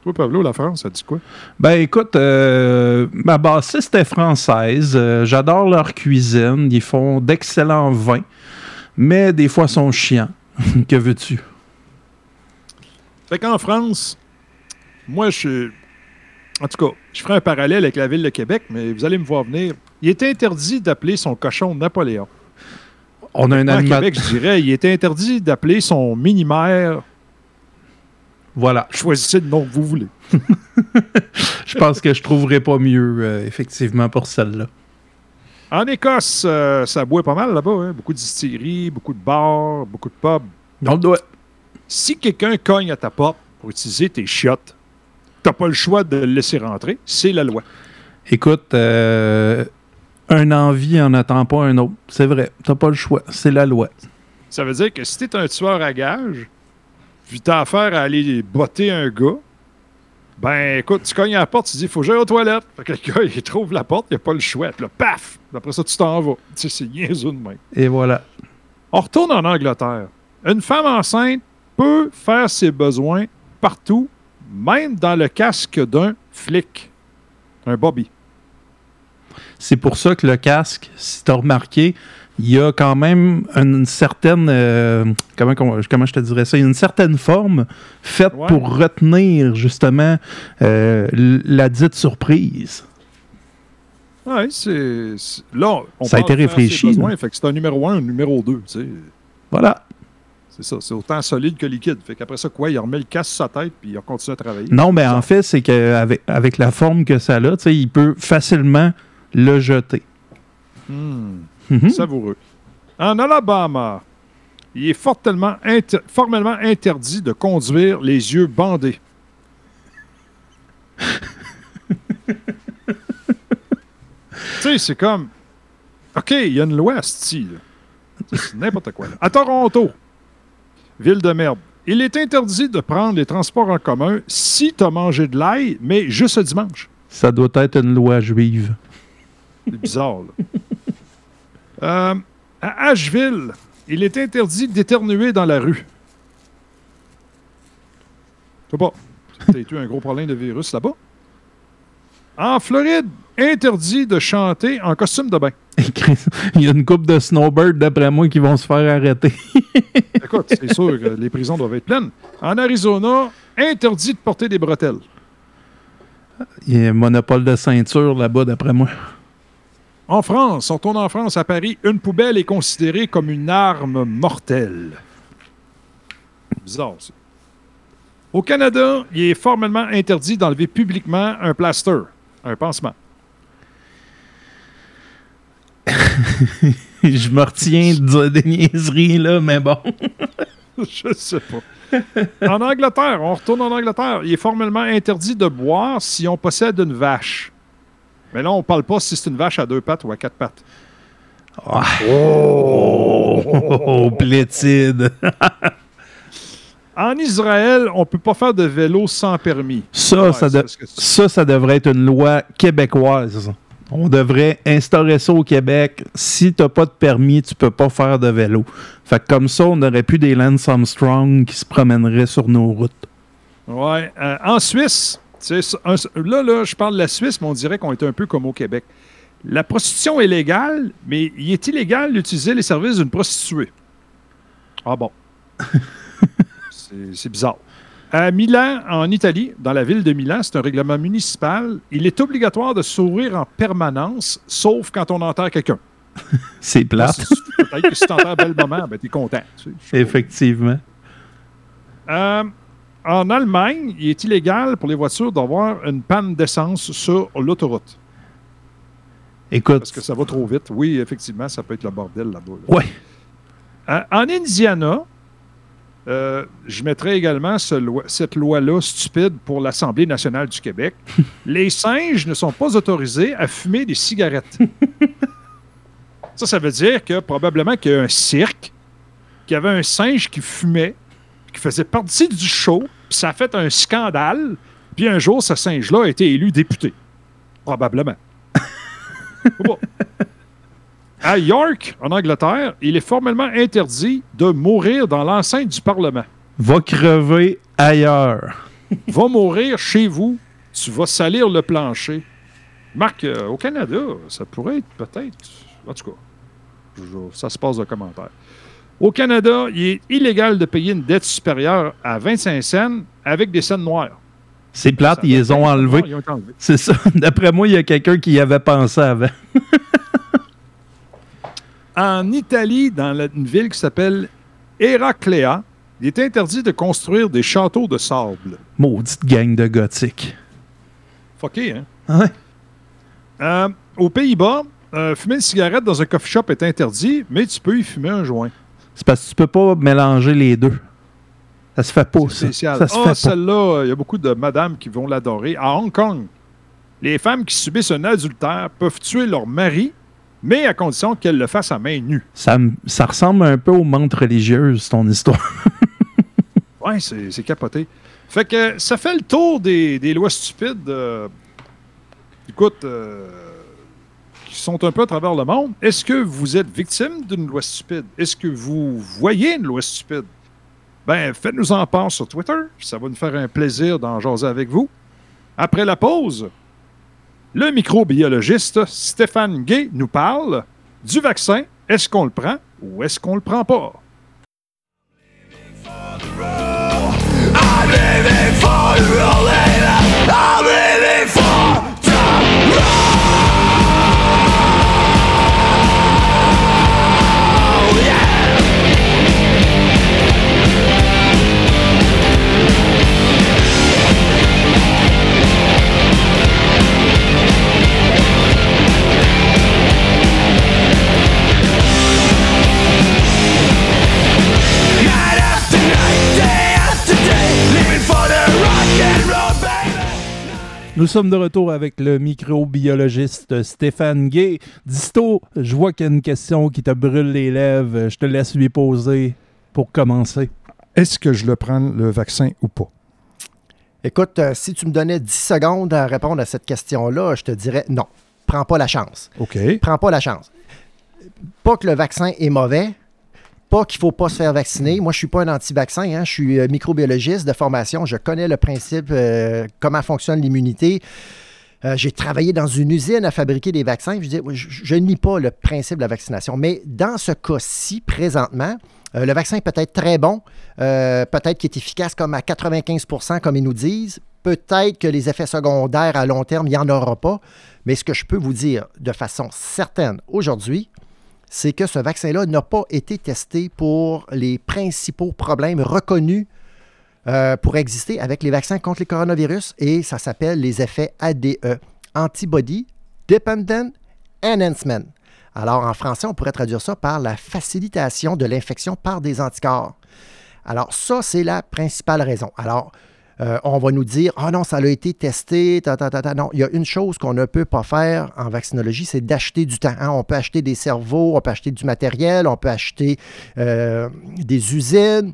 Toi, Pablo, la France, ça dit quoi? Ben écoute, euh, ma bassiste est française. euh, J'adore leur cuisine. Ils font d'excellents vins. Mais des fois, sont chiants. que veux-tu? Fait qu'en France, moi, je. En tout cas, je ferai un parallèle avec la ville de Québec, mais vous allez me voir venir. Il est interdit d'appeler son cochon Napoléon. On a un animateur. Québec, je dirais, il était interdit d'appeler son mini-maire. Voilà. Choisissez le nom que vous voulez. Je pense que je trouverais pas mieux, euh, effectivement, pour celle-là. En Écosse, euh, ça boit pas mal là-bas. hein. Beaucoup de distilleries, beaucoup de bars, beaucoup de pubs. Le. Si quelqu'un cogne à ta porte pour utiliser tes chiottes, t'as pas le choix de le laisser rentrer. C'est la loi. Écoute, euh, un envie en attend pas un autre. C'est vrai. T'as pas le choix. C'est la loi. Ça veut dire que si t'es un tueur à gages, puis t'as affaire à aller botter un gars, ben écoute, tu cognes à la porte, tu dis faut que j'aille aux toilettes. Fait que le gars, il trouve la porte, il a pas le choix. Puis là, paf! Après ça, tu t'en vas. Tu sais, c'est niaiseux de même. Et voilà. On retourne en Angleterre. Une femme enceinte peut faire ses besoins partout, même dans le casque d'un flic. Un Bobby. C'est pour ça que le casque, si tu as remarqué, il y a quand même une certaine. euh, comment, comment, je te dirais ça? Il y a une certaine forme faite Ouais. pour retenir justement euh, la dite surprise. Oui, c'est. Là, on Ça a été réfléchi, c'est un numéro un, un numéro 2. Tu sais. Voilà. C'est ça. C'est autant solide que liquide. Fait qu'après ça, quoi, il remet le casque sur sa tête puis il continue à travailler. Non, mais en fait, c'est qu'avec avec la forme que ça a, tu sais, il peut facilement le jeter. Hmm. Mhm. Savoureux. En Alabama, il est fortement inter- formellement interdit de conduire les yeux bandés. tu sais, c'est comme. OK, il y a une loi, là. C'est n'importe quoi. là. À Toronto, ville de merde, il est interdit de prendre les transports en commun si tu as mangé de l'ail, mais juste le dimanche. Ça doit être une loi juive. C'est bizarre, là. Euh, à Asheville, il est interdit d'éternuer dans la rue. Je sais pas. C'est peut-être eu un gros problème de virus là-bas. En Floride, interdit de chanter en costume de bain. Il y a une coupe de snowbirds, d'après moi, qui vont se faire arrêter. Écoute, c'est sûr que les prisons doivent être pleines. En Arizona, interdit de porter des bretelles. Il y a un monopole de ceinture là-bas, d'après moi. En France, on retourne en France, à Paris, une poubelle est considérée comme une arme mortelle. Bizarre, ça. Au Canada, il est formellement interdit d'enlever publiquement un plaster, un pansement. Je me retiens de dire des niaiseries, là, mais bon. Je sais pas. en Angleterre, on retourne en Angleterre, il est formellement interdit de boire si on possède une vache. Mais là, on parle pas si c'est une vache à deux pattes ou à quatre pattes. Ah. Oh, oh, plétide. En Israël, on peut pas faire de vélo sans permis. Ça, Ouais, ça, de- ça, ça devrait être une loi québécoise. On devrait instaurer ça au Québec. Si tu n'as pas de permis, tu peux pas faire de vélo. Fait que comme ça, on aurait plus des Lance Armstrong qui se promèneraient sur nos routes. Ouais. euh, en Suisse, tu sais, un- là, là, je parle de la Suisse, mais on dirait qu'on est un peu comme au Québec. La prostitution est légale, mais il est illégal d'utiliser les services d'une prostituée. Ah bon? C'est- bizarre. À Milan, en Italie, dans la ville de Milan, c'est un règlement municipal. Il est obligatoire de sourire en permanence, sauf quand on enterre quelqu'un. C'est plate, Si- Peut-être que si tu enterres un bel moment, ben, tu es content. tu sais. Effectivement. Euh, en Allemagne, il est illégal pour les voitures d'avoir une panne d'essence sur l'autoroute. Écoute, Parce que ça va trop vite. Oui, effectivement, ça peut être le bordel là-bas. là. ouais, Euh, en Indiana, euh, je mettrais également ce loi- cette loi-là stupide pour l'Assemblée nationale du Québec. les singes ne sont pas autorisés à fumer des cigarettes. ça, ça veut dire que probablement qu'il y a un cirque, qu'il y avait un singe qui fumait, qui faisait partie du show, puis ça a fait un scandale, puis un jour, ce singe-là a été élu député. Probablement. À York, en Angleterre, il est formellement interdit de mourir dans l'enceinte du Parlement. va crever ailleurs. Va mourir chez vous, tu vas salir le plancher. Marc, euh, au Canada, ça pourrait être peut-être. En tout cas, je- ça se passe de commentaires. Au Canada, il est illégal de payer une dette supérieure à 25 cents avec des scènes noires. C'est plate, ils les ont 25 enlevés. C'est ça. D'après moi, il y a quelqu'un qui y avait pensé avant. en Italie, dans la- une ville qui s'appelle Héracléa, il est interdit de construire des châteaux de sable. Maudite gang de gothique. Fucké, hein? Ouais. Euh, aux Pays-Bas, euh, fumer une cigarette dans un coffee shop est interdit, mais tu peux y fumer un joint. C'est parce que tu peux pas mélanger les deux. Ça se fait pas, ça. Spécial. Ça se Ah, fait pas. celle-là, il y a beaucoup de madames qui vont l'adorer. À Hong Kong, les femmes qui subissent un adultère peuvent tuer leur mari, mais à condition qu'elles le fassent à main nue. Ça, ça ressemble un peu aux montres religieuses, ton histoire. Ouais, c'est c'est capoté. Fait que ça fait le tour des, des lois stupides. euh, écoute, euh, qui sont un peu à travers le monde. Est-ce que vous êtes victime d'une loi stupide? Est-ce que vous voyez une loi stupide? Ben, faites-nous en part sur Twitter. Ça va nous faire un plaisir d'en jaser avec vous. Après la pause, le microbiologiste Stéphane Gay nous parle du vaccin. Est-ce qu'on le prend ou est-ce qu'on le prend pas? Nous sommes de retour avec le microbiologiste Stéphane Gay. Disto, je vois qu'il y a une question qui te brûle les lèvres. Je te laisse lui poser pour commencer. Est-ce que je le prends le vaccin ou pas? Écoute, euh, si tu me donnais 10 secondes à répondre à cette question-là, je te dirais non. Prends pas la chance. OK. Prends pas la chance. Pas que le vaccin est mauvais, pas qu'il faut pas se faire vacciner. Moi, je suis pas un anti-vaccin, hein. je suis euh, microbiologiste de formation. Je connais le principe, euh, comment fonctionne l'immunité. Euh, J'ai travaillé dans une usine à fabriquer des vaccins. Je, dis, je, je nie pas le principe de la vaccination. Mais dans ce cas-ci, présentement, le vaccin peut être très bon, peut-être qu'il est efficace comme à 95% comme ils nous disent. Peut-être que les effets secondaires à long terme, il n'y en aura pas. Mais ce que je peux vous dire de façon certaine aujourd'hui, c'est que ce vaccin-là n'a pas été testé pour les principaux problèmes reconnus euh, pour exister avec les vaccins contre les coronavirus et ça s'appelle les effets ADE, Antibody Dependent Enhancement. Alors en français, on pourrait traduire ça par la facilitation de l'infection par des anticorps. Alors ça, c'est la principale raison. Alors, euh, on va nous dire, ah non, ça a été testé, ta, ta, ta. Non, il y a une chose qu'on ne peut pas faire en vaccinologie, c'est d'acheter du temps. hein. On peut acheter des cerveaux, on peut acheter du matériel, on peut acheter euh, des usines.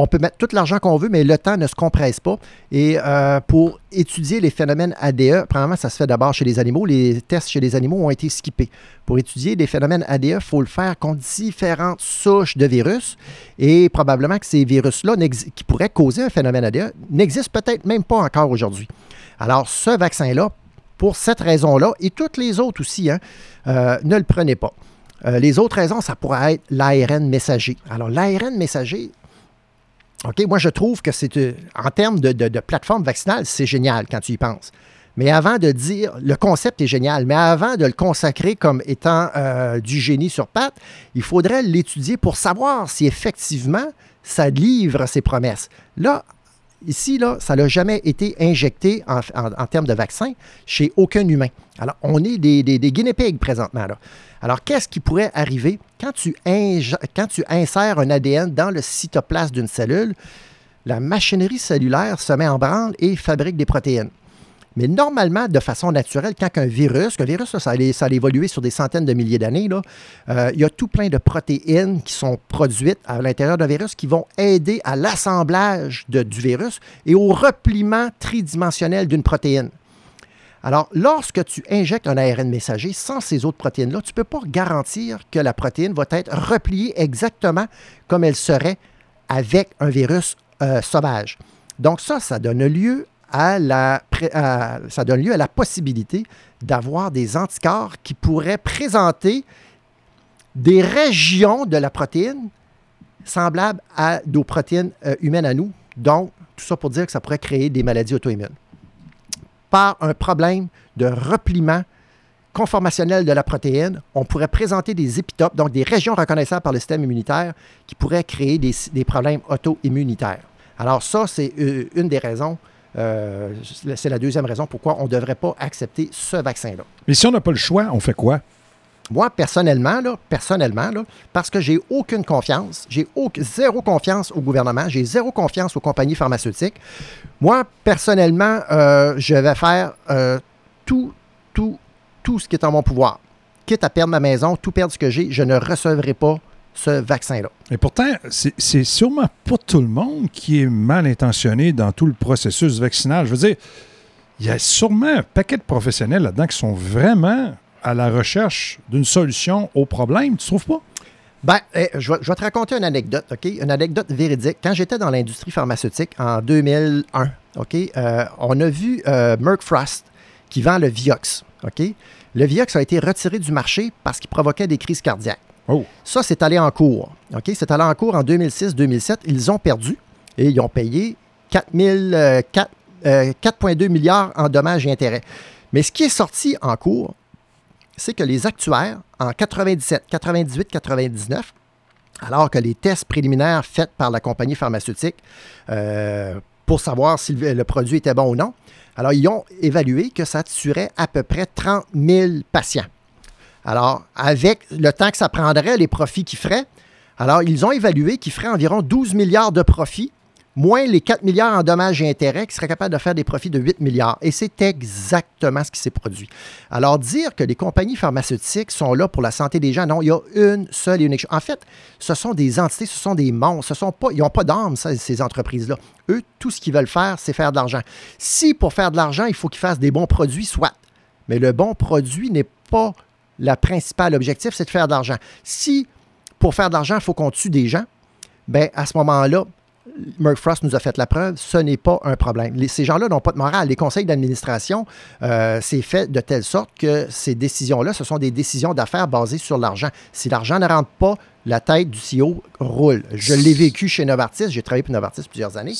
On peut mettre tout l'argent qu'on veut, mais le temps ne se compresse pas. Et euh, pour étudier les phénomènes ADE, premièrement, ça se fait d'abord chez les animaux. Les tests chez les animaux ont été skippés. Pour étudier les phénomènes ADE, il faut le faire contre différentes souches de virus. Et probablement que ces virus-là, qui pourraient causer un phénomène ADE, n'existent peut-être même pas encore aujourd'hui. Alors, ce vaccin-là, pour cette raison-là, et toutes les autres aussi, hein, euh, ne le prenez pas. Euh, les autres raisons, ça pourrait être l'ARN messager. Alors, l'ARN messager, OK, moi, je trouve que c'est, euh, en termes de, plateforme vaccinale, c'est génial quand tu y penses. Mais avant de dire, le concept est génial, mais avant de le consacrer comme étant euh, du génie sur pattes, il faudrait l'étudier pour savoir si effectivement ça livre ses promesses. Là, ici, là, ça n'a jamais été injecté en, termes de vaccin chez aucun humain. Alors, on est des, des, des guinea pigs présentement. Là. Alors, qu'est-ce qui pourrait arriver quand tu, quand tu insères un ADN dans le cytoplasme d'une cellule? La machinerie cellulaire se met en branle et fabrique des protéines. Mais normalement, de façon naturelle, quand un virus, qu'un virus, ça, ça, ça a évolué sur des centaines de milliers d'années, euh, il y a tout plein de protéines qui sont produites à l'intérieur d'un virus qui vont aider à l'assemblage du virus et au repliement tridimensionnel d'une protéine. Alors, lorsque tu injectes un ARN messager sans ces autres protéines-là, tu ne peux pas garantir que la protéine va être repliée exactement comme elle serait avec un virus euh, sauvage. Donc ça, ça donne lieu à la, ça donne lieu à la possibilité d'avoir des anticorps qui pourraient présenter des régions de la protéine semblables à nos protéines euh, humaines à nous. Donc, tout ça pour dire que ça pourrait créer des maladies auto-immunes par un problème de repliement conformationnelle de la protéine, on pourrait présenter des épitopes, donc des régions reconnaissables par le système immunitaire qui pourraient créer des, des problèmes auto-immunitaires. Alors ça, c'est euh, une des raisons, euh, c'est la deuxième raison pourquoi on ne devrait pas accepter ce vaccin-là. Mais si on n'a pas le choix, on fait quoi? Moi, personnellement, là, personnellement, là, parce que j'ai aucune confiance, j'ai zéro confiance au gouvernement, j'ai zéro confiance aux compagnies pharmaceutiques. Moi, personnellement, euh, je vais faire euh, tout, tout, tout ce qui est en mon pouvoir. Quitte à perdre ma maison, tout perdre ce que j'ai, je ne recevrai pas ce vaccin-là. Et pourtant, c'est sûrement pas tout le monde qui est mal intentionné dans tout le processus vaccinal. Je veux dire, il y a sûrement un paquet de professionnels là-dedans qui sont vraiment à la recherche d'une solution au problème, tu trouves pas? Ben, eh, je, vais, je vais te raconter une anecdote, OK? Une anecdote véridique. Quand j'étais dans l'industrie pharmaceutique en 2001, OK, euh, on a vu euh, Merck Frost qui vend le Vioxx, OK? Le Vioxx a été retiré du marché parce qu'il provoquait des crises cardiaques. Oh. Ça, c'est allé en cours, OK? C'est allé en cours en 2006-2007. Ils ont perdu et ils ont payé 4 000, euh, euh, 4,2 milliards en dommages et intérêts. Mais ce qui est sorti en cours, c'est que les actuaires, en 97, 98, 99, alors que les tests préliminaires faits par la compagnie pharmaceutique euh, pour savoir si le, le produit était bon ou non, alors ils ont évalué que ça tuerait à peu près 30 000 patients. Alors, avec le temps que ça prendrait, les profits qu'ils feraient, alors ils ont évalué qu'ils feraient environ 12 milliards de profits, moins les 4 milliards en dommages et intérêts, qui seraient capables de faire des profits de 8 milliards. Et c'est exactement ce qui s'est produit. Alors, dire que les compagnies pharmaceutiques sont là pour la santé des gens, non, il y a une seule et unique chose. En fait, ce sont des entités, ce sont des monstres, ce sont pas, ils n'ont pas ça, ces entreprises-là. Eux, tout ce qu'ils veulent faire, c'est faire de l'argent. Si pour faire de l'argent, il faut qu'ils fassent des bons produits, soit. Mais le bon produit n'est pas le principal objectif, c'est de faire de l'argent. Si pour faire de l'argent, il faut qu'on tue des gens, ben à ce moment-là, Merck Frost nous a fait la preuve, ce n'est pas un problème. Ces gens-là n'ont pas de morale. Les conseils d'administration, euh, c'est fait de telle sorte que ces décisions-là, ce sont des décisions d'affaires basées sur l'argent. Si l'argent ne rentre pas, la tête du CEO roule. Je l'ai vécu chez Novartis, j'ai travaillé pour Novartis plusieurs années.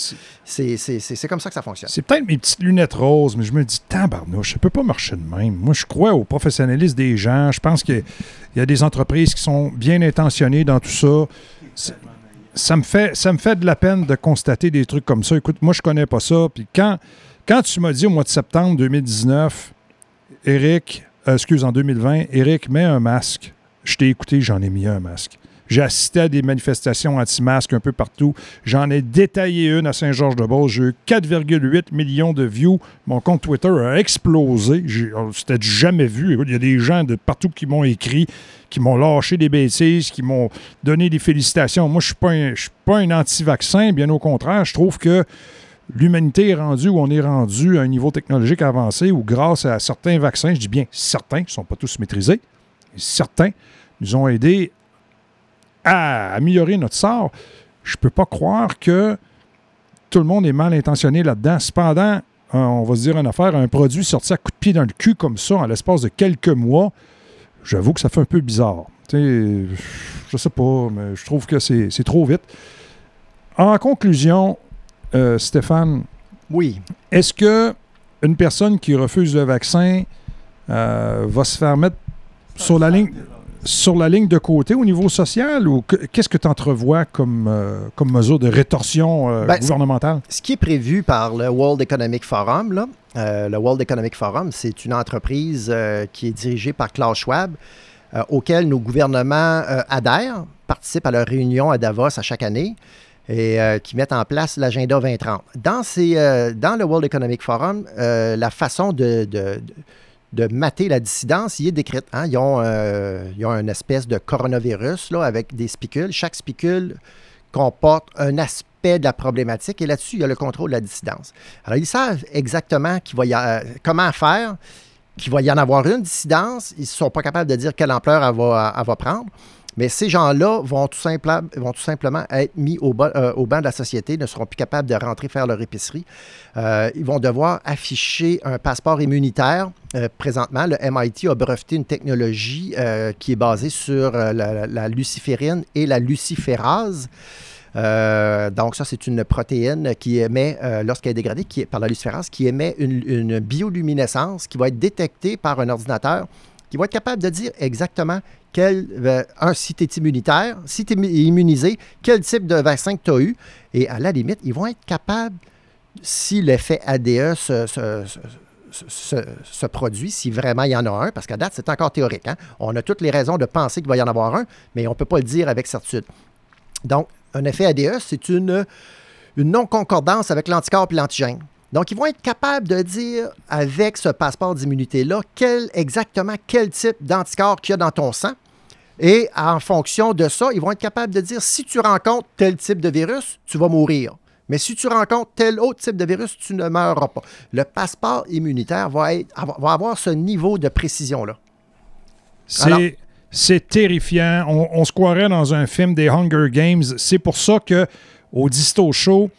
C'est comme ça que ça fonctionne. C'est peut-être mes petites lunettes roses, mais je me dis, tabarnouche, ça peut pas marcher de même. Moi, je crois au professionnalisme des gens. Je pense qu'il y a des entreprises qui sont bien intentionnées dans tout ça. Ça me, fait, ça me fait de la peine de constater des trucs comme ça. Écoute, moi, je connais pas ça. Puis quand, quand tu m'as dit au mois de septembre 2019, Eric, euh, excuse, en 2020, Eric, mets un masque. Je t'ai écouté, j'en ai mis un masque. J'ai assisté à des manifestations anti-masques un peu partout. J'en ai détaillé une à Saint-Georges-de-Beauce. J'ai eu 4,8 millions de views. Mon compte Twitter a explosé. C'était jamais vu. Il y a des gens de partout qui m'ont écrit, qui m'ont lâché des bêtises, qui m'ont donné des félicitations. Moi, je ne suis pas un- anti-vaccin. Bien au contraire, je trouve que l'humanité est rendue où on est rendu à un niveau technologique avancé où grâce à certains vaccins, je dis bien certains, qui ne sont pas tous maîtrisés, certains nous ont aidés à améliorer notre sort. Je ne peux pas croire que tout le monde est mal intentionné là-dedans. Cependant, un- on va se dire une affaire, un produit sorti à coup de pied dans le cul comme ça en l'espace de quelques mois, j'avoue que ça fait un peu bizarre. Sais, je sais pas, mais je trouve que c'est c'est trop vite. En conclusion, euh, Stéphane, Oui. est-ce que une personne qui refuse le vaccin euh, va se faire mettre sur la ligne? Sur la ligne de côté au niveau social ou que- qu'est-ce que tu entrevois comme, euh, comme mesure de rétorsion euh, Ben, gouvernementale? Ce qui est prévu par le World Economic Forum, là, euh, le World Economic Forum, c'est une entreprise qui est dirigée par Klaus Schwab, auquel nos gouvernements adhèrent, participent à leur réunion à Davos à chaque année et qui mettent en place l'agenda 2030. Dans, ces, dans le World Economic Forum, la façon de, de- de mater la dissidence y est décrite. hein. Ils, ont, euh, ils ont une espèce de coronavirus là, avec des spicules. Chaque spicule comporte un aspect de la problématique et là-dessus, il y a le contrôle de la dissidence. Alors, ils savent exactement euh, comment faire, qu'il va y en avoir une dissidence. Ils ne sont pas capables de dire quelle ampleur elle va prendre. Mais ces gens-là vont, tout simplement être mis euh, au banc de la société, ne seront plus capables de rentrer faire leur épicerie. Euh, ils vont devoir afficher un passeport immunitaire. Euh, présentement, le MIT a breveté une technologie qui est basée sur la, luciférine et la luciférase. Donc, ça, c'est une protéine qui émet, lorsqu'elle est dégradée par la luciférase, qui émet une bioluminescence qui va être détectée par un ordinateur qui vont être capables de dire exactement quel, euh, un, si tu es immunitaire, si tu es immunisé, quel type de vaccin tu as eu. Et à la limite, ils vont être capables, si l'effet ADE se- se- se produit, si vraiment il y en a un, parce qu'à date, c'est encore théorique. hein. On a toutes les raisons de penser qu'il va y en avoir un, mais on ne peut pas le dire avec certitude. Donc, un effet ADE, c'est une, une non-concordance avec l'anticorps et l'antigène. Donc, ils vont être capables de dire, avec ce passeport d'immunité-là, quel, exactement quel type d'anticorps qu'il y a dans ton sang. Et en fonction de ça, ils vont être capables de dire, si tu rencontres tel type de virus, tu vas mourir. Mais si tu rencontres tel autre type de virus, tu ne meureras pas. Le passeport immunitaire va, être- va avoir ce niveau de précision-là. C'est terrifiant. On, on se croirait dans un film des Hunger Games. C'est pour ça que au Disto Show,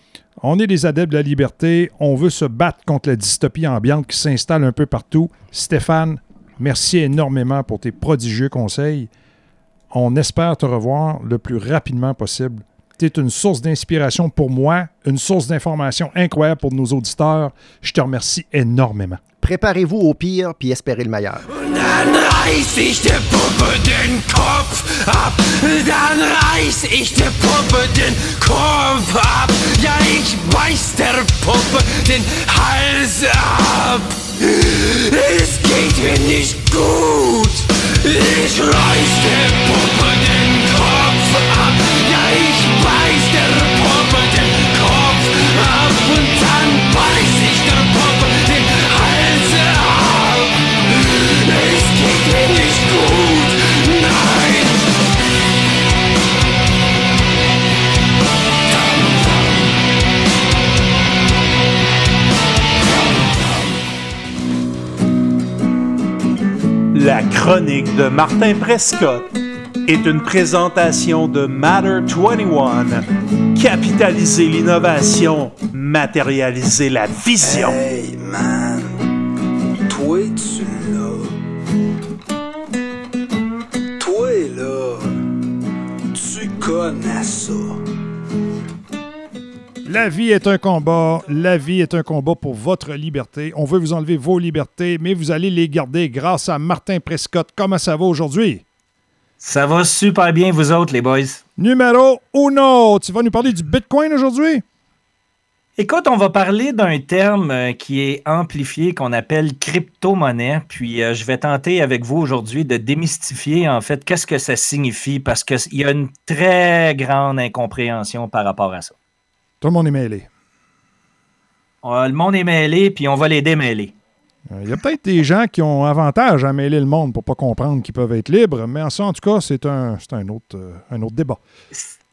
on est des adeptes de la liberté. On veut se battre contre la dystopie ambiante qui s'installe un peu partout. Stéphane, merci énormément pour tes prodigieux conseils. On espère te revoir le plus rapidement possible. Tu es une source d'inspiration pour moi, une source d'information incroyable pour nos auditeurs. Je te remercie énormément. Préparez-vous au pire, puis espérez le meilleur. Es geht mir nicht gut. Ich reiß der Puppe den Kopf ab. La chronique de Martin Prescott est une présentation de Matter 21. Capitaliser l'innovation, matérialiser la vision. Hey man, toi tu l'as. Toi là, tu connais ça. La vie est un combat. La vie est un combat pour votre liberté. On veut vous enlever vos libertés, mais vous allez les garder grâce à Martin Prescott. Comment ça va aujourd'hui? Ça va super bien, vous autres, les boys. Numéro uno. Tu vas nous parler du Bitcoin aujourd'hui? Écoute, on va parler d'un terme euh, qui est amplifié, qu'on appelle crypto-monnaie. Puis euh, je vais tenter avec vous aujourd'hui de démystifier, en fait, qu'est-ce que ça signifie, parce qu'il y a une très grande incompréhension par rapport à ça. Tout le monde est mêlé. Euh, le monde est mêlé, puis on va les démêler. Euh, Il y a peut-être des gens qui ont avantage à mêler le monde pour pas comprendre qu'ils peuvent être libres, mais en ça, en tout cas, c'est un, un, autre, euh, un autre débat.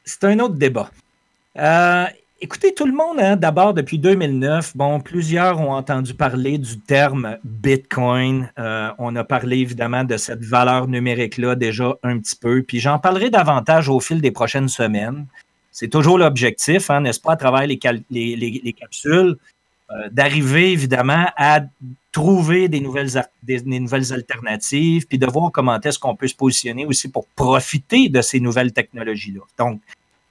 C'est un autre débat. Euh, écoutez, tout le monde, hein, d'abord, depuis 2009, bon, plusieurs ont entendu parler du terme Bitcoin. Euh, on a parlé évidemment de cette valeur numérique-là déjà un petit peu. Puis j'en parlerai davantage au fil des prochaines semaines. C'est toujours l'objectif, hein, n'est-ce pas, à travers les capsules, euh, d'arriver évidemment à trouver des nouvelles, des, des nouvelles alternatives, puis de voir comment est-ce qu'on peut se positionner aussi pour profiter de ces nouvelles technologies-là. Donc,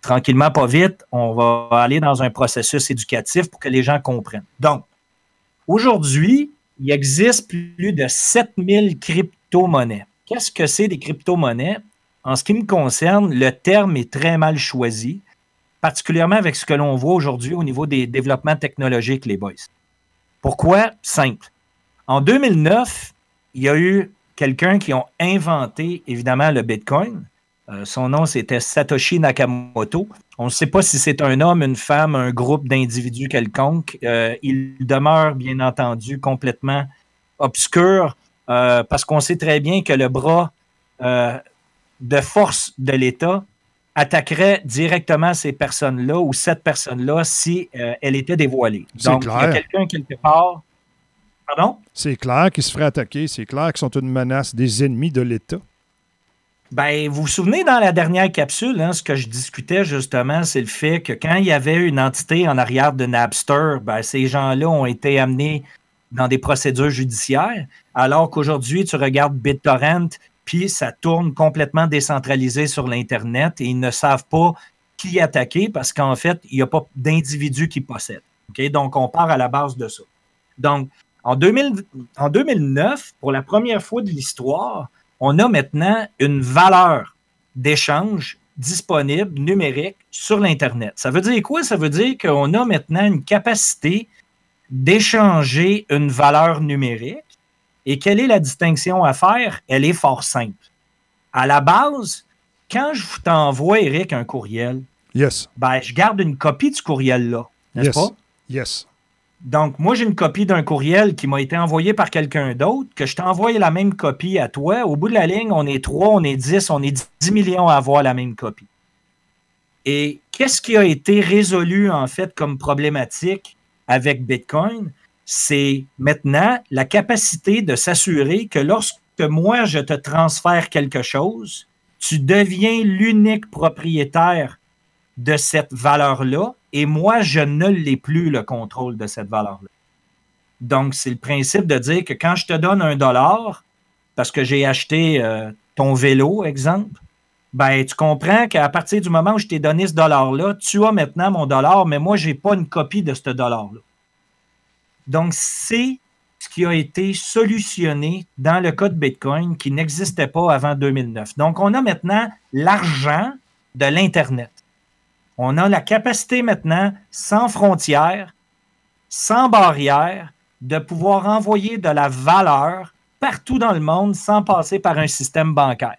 tranquillement, pas vite, on va aller dans un processus éducatif pour que les gens comprennent. Donc, aujourd'hui, il existe plus de 7000 crypto-monnaies. Qu'est-ce que c'est des crypto-monnaies? En ce qui me concerne, le terme est très mal choisi, particulièrement avec ce que l'on voit aujourd'hui au niveau des développements technologiques, les boys. Pourquoi? Simple. En 2009, il y a eu quelqu'un qui a inventé, évidemment, le Bitcoin. Euh, son nom, c'était Satoshi Nakamoto. On ne sait pas si c'est un homme, une femme, un groupe d'individus quelconque. Euh, il demeure, bien entendu, complètement obscur euh, parce qu'on sait très bien que le bras euh, de force de l'État attaquerait directement ces personnes-là ou cette personne-là si euh, elle était dévoilée. Donc, il y a clair. quelqu'un quelque part. Pardon? C'est clair qu'ils se feraient attaquer. C'est clair qu'ils sont une menace des ennemis de l'État. Ben, vous vous souvenez dans la dernière capsule, hein, ce que je discutais justement, c'est le fait que quand il y avait une entité en arrière de Napster, ben, ces gens-là ont été amenés dans des procédures judiciaires, alors qu'aujourd'hui, tu regardes BitTorrent, puis ça tourne complètement décentralisé sur l'Internet et ils ne savent pas qui attaquer parce qu'en fait, il n'y a pas d'individu qui possède. Donc, on part à la base de ça. Donc, En, 2000 en 2009, pour la première fois de l'histoire, on a maintenant une valeur d'échange disponible numérique sur l'Internet. Ça veut dire quoi? Ça veut dire qu'on a maintenant une capacité d'échanger une valeur numérique. Et quelle est la distinction à faire? Elle est fort simple. À la base, quand je t'envoie, Eric, un courriel, Yes. ben, je garde une copie du courriel-là, n'est-ce Yes. pas? Yes. Donc, moi, j'ai une copie d'un courriel qui m'a été envoyé par quelqu'un d'autre, que je t'envoie la même copie à toi. Au bout de la ligne, on est 3, on est 10, on est 10 millions à avoir la même copie. Et qu'est-ce qui a été résolu, en fait, comme problématique avec Bitcoin? C'est maintenant la capacité de s'assurer que lorsque moi, je te transfère quelque chose, tu deviens l'unique propriétaire de cette valeur-là et moi, je ne l'ai plus le contrôle de cette valeur-là. Donc, c'est le principe de dire que quand je te donne un dollar, parce que j'ai acheté euh, ton vélo, exemple, ben, tu comprends qu'à partir du moment où je t'ai donné ce dollar-là, tu as maintenant mon dollar, mais moi, je n'ai pas une copie de ce dollar-là. Donc, c'est ce qui a été solutionné dans le cas de Bitcoin qui n'existait pas avant 2009. Donc, on a maintenant l'argent de l'Internet. On a la capacité maintenant, sans frontières, sans barrières, de pouvoir envoyer de la valeur partout dans le monde sans passer par un système bancaire,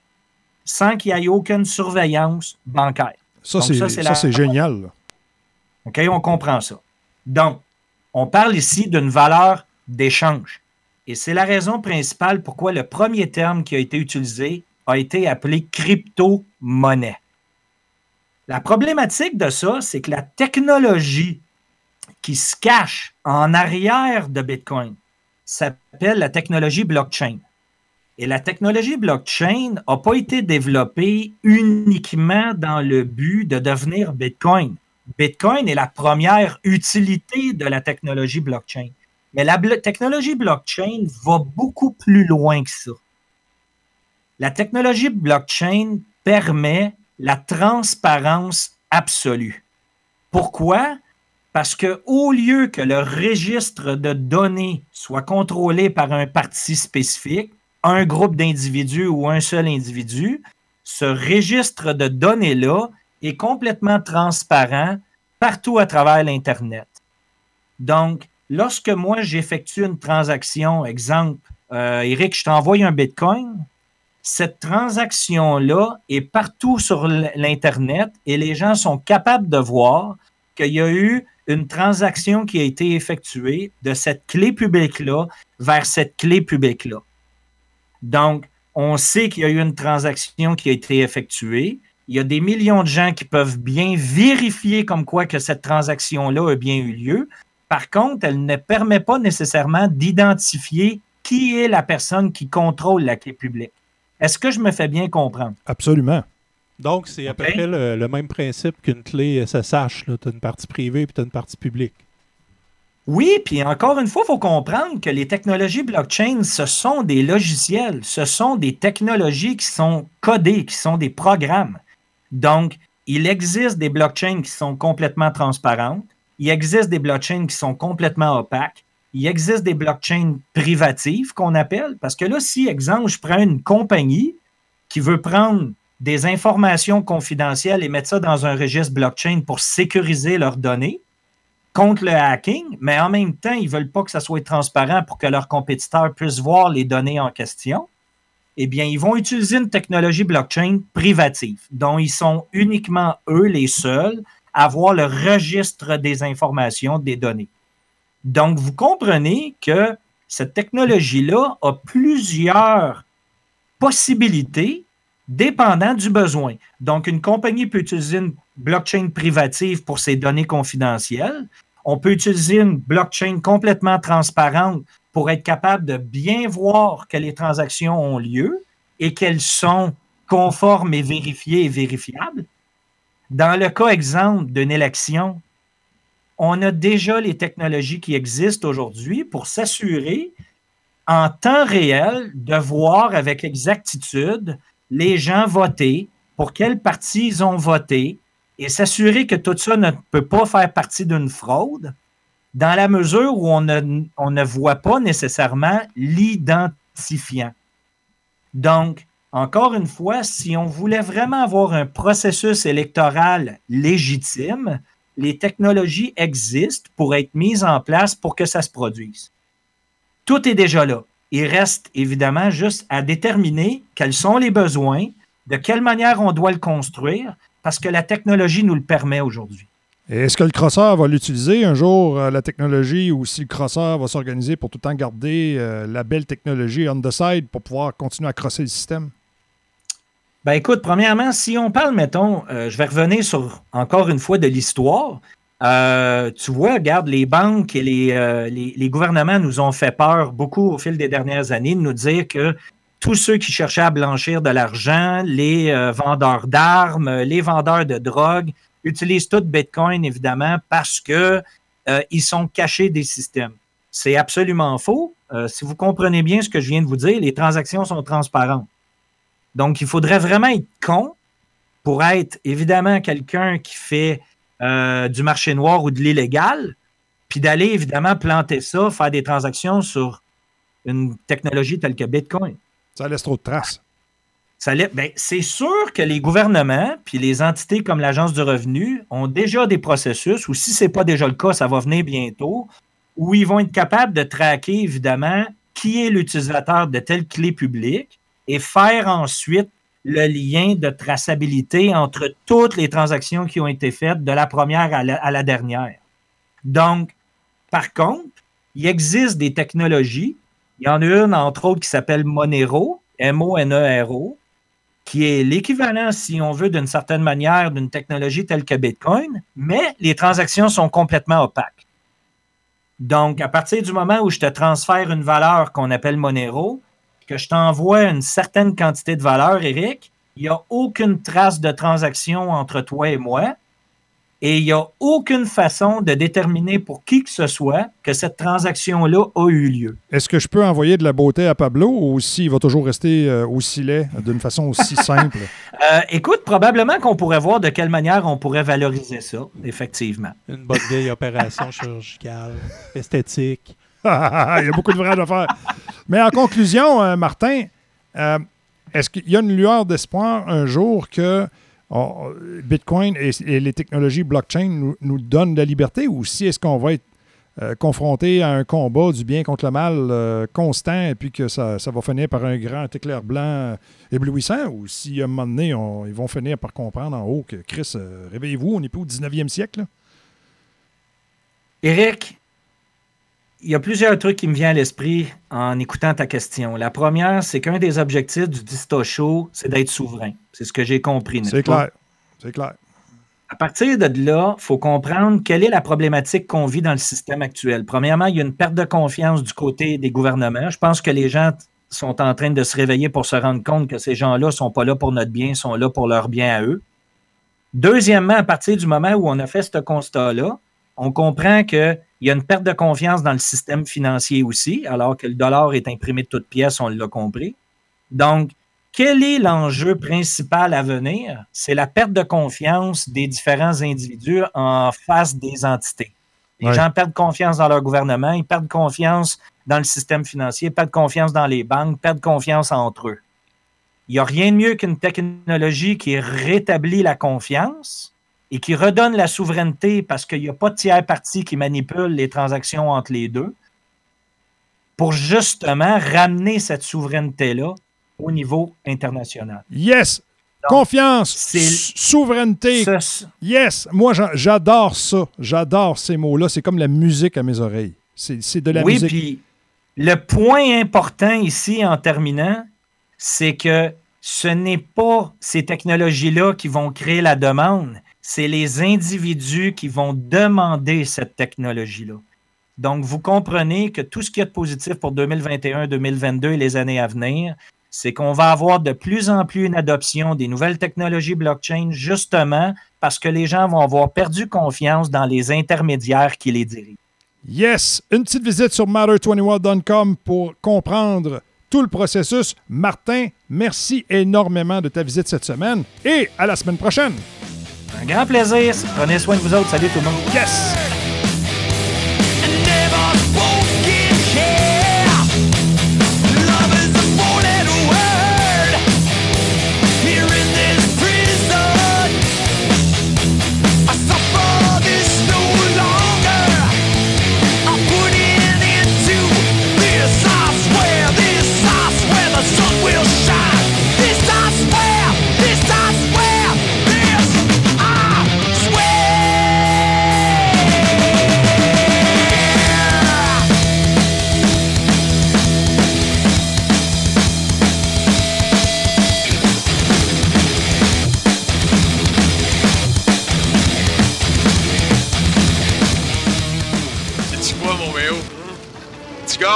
sans qu'il n'y ait aucune surveillance bancaire. Ça, c'est la- génial. là. OK, on comprend ça. Donc, on parle ici d'une valeur d'échange. Et c'est la raison principale pourquoi le premier terme qui a été utilisé a été appelé crypto-monnaie. La problématique de ça, c'est que la technologie qui se cache en arrière de Bitcoin s'appelle la technologie blockchain. Et la technologie blockchain n'a pas été développée uniquement dans le but de devenir Bitcoin. Bitcoin est la première utilité de la technologie blockchain. Mais la technologie blockchain va beaucoup plus loin que ça. La technologie blockchain permet la transparence absolue. Pourquoi? Parce que au lieu que le registre de données soit contrôlé par un parti spécifique, un groupe d'individus ou un seul individu, ce registre de données-là est complètement transparent partout à travers l'Internet. Donc, lorsque moi j'effectue une transaction, exemple, euh, Eric, je t'envoie un Bitcoin, cette transaction-là est partout sur l'Internet et les gens sont capables de voir qu'il y a eu une transaction qui a été effectuée de cette clé publique-là vers cette clé publique-là. Donc, on sait qu'il y a eu une transaction qui a été effectuée. Il y a des millions de gens qui peuvent bien vérifier comme quoi que cette transaction-là a bien eu lieu. Par contre, elle ne permet pas nécessairement d'identifier qui est la personne qui contrôle la clé publique. Est-ce que je me fais bien comprendre? Absolument. Donc, c'est à peu près le, le même principe qu'une clé SSH. Tu as une partie privée et tu as une partie publique. Oui, puis encore une fois, il faut comprendre que les technologies blockchain, ce sont des logiciels, ce sont des technologies qui sont codées, qui sont des programmes. Donc, il existe des blockchains qui sont complètement transparentes, il existe des blockchains qui sont complètement opaques, il existe des blockchains privatives qu'on appelle, parce que là, si, exemple, je prends une compagnie qui veut prendre des informations confidentielles et mettre ça dans un registre blockchain pour sécuriser leurs données, contre le hacking, mais en même temps, ils ne veulent pas que ça soit transparent pour que leurs compétiteurs puissent voir les données en question, eh bien, ils vont utiliser une technologie blockchain privative, dont ils sont uniquement eux les seuls à avoir le registre des informations des données. Donc, vous comprenez que cette technologie-là a plusieurs possibilités dépendant du besoin. Donc, une compagnie peut utiliser une blockchain privative pour ses données confidentielles. On peut utiliser une blockchain complètement transparente pour être capable de bien voir que les transactions ont lieu et qu'elles sont conformes et vérifiées et vérifiables. Dans le cas exemple d'une élection, on a déjà les technologies qui existent aujourd'hui pour s'assurer en temps réel de voir avec exactitude les gens voter, pour quel parti ils ont voté, et s'assurer que tout ça ne peut pas faire partie d'une fraude. Dans la mesure où on ne, voit pas nécessairement l'identifiant. Donc, encore une fois, si on voulait vraiment avoir un processus électoral légitime, les technologies existent pour être mises en place pour que ça se produise. Tout est déjà là. Il reste évidemment juste à déterminer quels sont les besoins, de quelle manière on doit le construire, parce que la technologie nous le permet aujourd'hui. Est-ce que le crosseur va l'utiliser un jour, euh, la technologie, ou si le crosseur va s'organiser pour tout le temps garder euh, la belle technologie on the side pour pouvoir continuer à crosser le système? Ben écoute, premièrement, si on parle, mettons, euh, je vais revenir sur encore une fois de l'histoire. Tu vois, regarde, les banques et les, les, gouvernements nous ont fait peur beaucoup au fil des dernières années de nous dire que tous ceux qui cherchaient à blanchir de l'argent, les vendeurs d'armes, les vendeurs de drogue, utilisent tout Bitcoin, évidemment, parce que euh, ils sont cachés des systèmes. C'est absolument faux. Euh, si vous comprenez bien ce que je viens de vous dire, les transactions sont transparentes. Donc, il faudrait vraiment être con pour être évidemment quelqu'un qui fait euh, du marché noir ou de l'illégal, puis d'aller évidemment planter ça, faire des transactions sur une technologie telle que Bitcoin. Ça laisse trop de traces. Ben, c'est sûr que les gouvernements puis les entités comme l'Agence du revenu ont déjà des processus, ou si ce n'est pas déjà le cas, ça va venir bientôt, où ils vont être capables de traquer évidemment qui est l'utilisateur de telle clé publique et faire ensuite le lien de traçabilité entre toutes les transactions qui ont été faites de la première à la dernière. Donc, par contre, il existe des technologies. Il y en a une, entre autres, qui s'appelle Monero, M-O-N-E-R-O, qui est l'équivalent, si on veut, d'une certaine manière, d'une technologie telle que Bitcoin, mais les transactions sont complètement opaques. Donc, à partir du moment où je te transfère une valeur qu'on appelle Monero, que je t'envoie une certaine quantité de valeur, Eric, il n'y a aucune trace de transaction entre toi et moi. Et il n'y a aucune façon de déterminer pour qui que ce soit que cette transaction-là a eu lieu. Est-ce que je peux envoyer de la beauté à Pablo ou s'il va toujours rester euh, aussi laid d'une façon aussi simple? Euh, écoute, probablement qu'on pourrait voir de quelle manière on pourrait valoriser ça, effectivement. Une bonne vieille opération chirurgicale, esthétique. Il y a beaucoup de vrais à faire. Mais en conclusion, euh, Martin, euh, est-ce qu'il y a une lueur d'espoir un jour que oh, Bitcoin et, les technologies blockchain nous, donnent la liberté ou si est-ce qu'on va être euh, confronté à un combat du bien contre le mal euh, constant et puis que ça, va finir par un grand éclair blanc euh, éblouissant ou si à un moment donné, on- ils vont finir par comprendre en haut que Chris, réveillez-vous, on n'est plus au 19e siècle. Eric, il y a plusieurs trucs qui me viennent à l'esprit en écoutant ta question. La première, c'est qu'un des objectifs du Disto Show, c'est d'être souverain. C'est ce que j'ai compris. C'est clair. C'est clair. À partir de là, il faut comprendre quelle est la problématique qu'on vit dans le système actuel. Premièrement, il y a une perte de confiance du côté des gouvernements. Je pense que les gens sont en train de se réveiller pour se rendre compte que ces gens-là ne sont pas là pour notre bien, sont là pour leur bien à eux. Deuxièmement, à partir du moment où on a fait ce constat-là, on comprend qu'il y a une perte de confiance dans le système financier aussi, alors que le dollar est imprimé de toutes pièces, on l'a compris. Donc, quel est l'enjeu principal à venir? C'est la perte de confiance des différents individus en face des entités. Les Ouais. gens perdent confiance dans leur gouvernement, ils perdent confiance dans le système financier, perdent confiance dans les banques, perdent confiance entre eux. Il n'y a rien de mieux qu'une technologie qui rétablit la confiance et qui redonne la souveraineté parce qu'il n'y a pas de tiers parti qui manipule les transactions entre les deux pour justement ramener cette souveraineté-là au niveau international. Yes! Confiance, souveraineté. Yes! Moi, j'a- j'adore ça. J'adore ces mots-là. C'est comme la musique à mes oreilles. C'est de la oui, musique. puis le point important ici en terminant, c'est que ce n'est pas ces technologies-là qui vont créer la demande, c'est les individus qui vont demander cette technologie-là. Donc, vous comprenez que tout ce a de positif pour 2021, 2022 et les années à venir, c'est qu'on va avoir de plus en plus une adoption des nouvelles technologies blockchain, justement parce que les gens vont avoir perdu confiance dans les intermédiaires qui les dirigent. Yes! Une petite visite sur matter21.com pour comprendre tout le processus. Martin, merci énormément de ta visite cette semaine et à la semaine prochaine. Un grand plaisir. Prenez soin de vous autres. Salut tout le monde. Yes!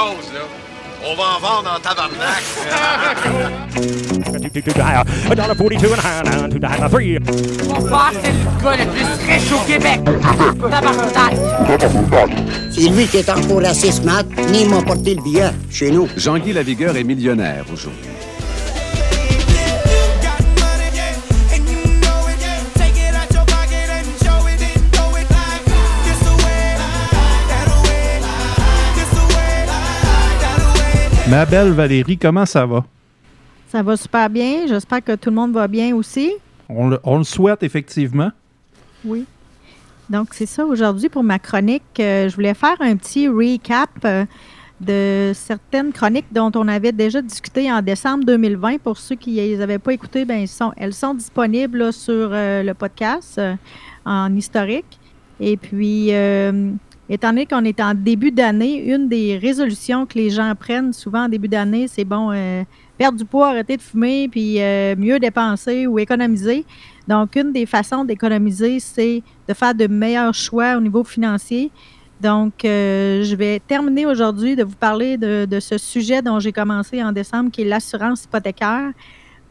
Chose, là. On va en vendre en tabarnak. $1.42 and a half down to the three. Mon père, c'est le gars le plus riche au Québec. Tabarnak. C'est lui qui est encore assez smart, ni m'a porté le billet chez nous. Jean-Guy Lavigueur est millionnaire aujourd'hui. Ma belle Valérie, comment ça va? Ça va super bien. J'espère que tout le monde va bien aussi. On le, on le souhaite effectivement. Oui. Donc, c'est ça. Aujourd'hui, pour ma chronique, euh, je voulais faire un petit recap euh, de certaines chroniques dont on avait déjà discuté en décembre 2020. Pour ceux qui ne les avaient pas écoutées, ben, sont, elles sont disponibles là, sur euh, le podcast en historique. Et puis, étant donné qu'on est en début d'année, une des résolutions que les gens prennent souvent en début d'année, c'est bon, euh, perdre du poids, arrêter de fumer, puis euh, mieux dépenser ou économiser. Donc, une des façons d'économiser, c'est de faire de meilleurs choix au niveau financier. Donc, euh, je vais terminer aujourd'hui de vous parler de, de ce sujet dont j'ai commencé en décembre, qui est l'assurance hypothécaire.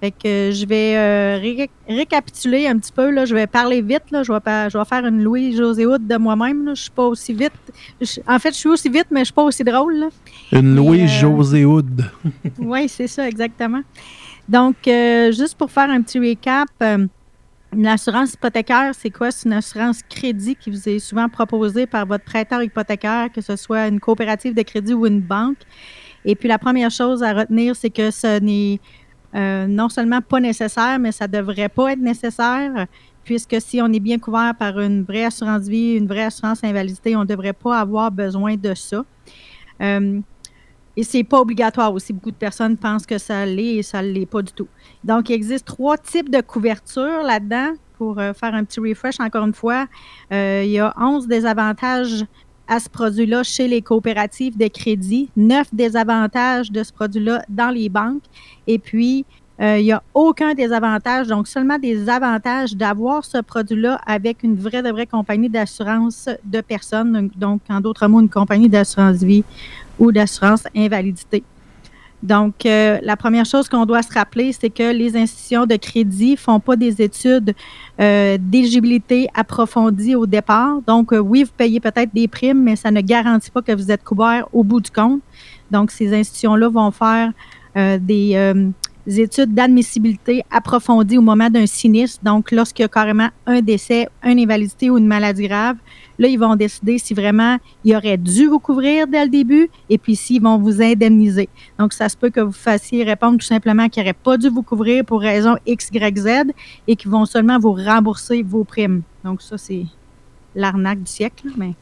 Fait que je vais euh, ré- récapituler un petit peu. Là. Je vais parler vite. Là. Je, vais pas- je vais faire une Louis-José Hood de moi-même. Je suis pas aussi vite. Je- en fait, je suis aussi vite, mais je suis pas aussi drôle. là. Une euh, José Hood. oui, c'est ça, exactement. Donc, euh, juste pour faire un petit recap, l'assurance hypothécaire, c'est quoi? C'est une assurance crédit qui vous est souvent proposée par votre prêteur hypothécaire, que ce soit une coopérative de crédit ou une banque. Et puis, la première chose à retenir, c'est que ce n'est euh, non seulement pas nécessaire, mais ça ne devrait pas être nécessaire, puisque si on est bien couvert par une vraie assurance vie, une vraie assurance invalidité, on ne devrait pas avoir besoin de ça. Euh, et c'est pas obligatoire aussi. Beaucoup de personnes pensent que ça l'est et ça ne l'est pas du tout. Donc, il existe trois types de couverture là-dedans. Pour euh, faire un petit refresh, encore une fois, Euh, il y a 11 désavantages à ce produit-là chez les coopératives de crédit, 9 désavantages de ce produit-là dans les banques. Et puis, euh, il n'y a aucun désavantage, donc seulement des avantages d'avoir ce produit-là avec une vraie, de vraie compagnie d'assurance de personnes, donc en d'autres mots, une compagnie d'assurance vie ou d'assurance invalidité. Donc, euh, la première chose qu'on doit se rappeler, c'est que les institutions de crédit font pas des études euh, d'éligibilité approfondies au départ. Donc, euh, oui, vous payez peut-être des primes, mais ça ne garantit pas que vous êtes couvert au bout du compte. Donc, ces institutions-là vont faire des, des études d'admissibilité approfondies au moment d'un sinistre. Donc, lorsqu'il y a carrément un décès, une invalidité ou une maladie grave, là, ils vont décider si vraiment il aurait dû vous couvrir dès le début et puis s'ils vont vous indemniser. Donc, ça se peut que vous fassiez répondre tout simplement qu'ils n'auraient pas dû vous couvrir pour raison X, Y, Z et qu'ils vont seulement vous rembourser vos primes. Donc, ça, c'est l'arnaque du siècle. Mais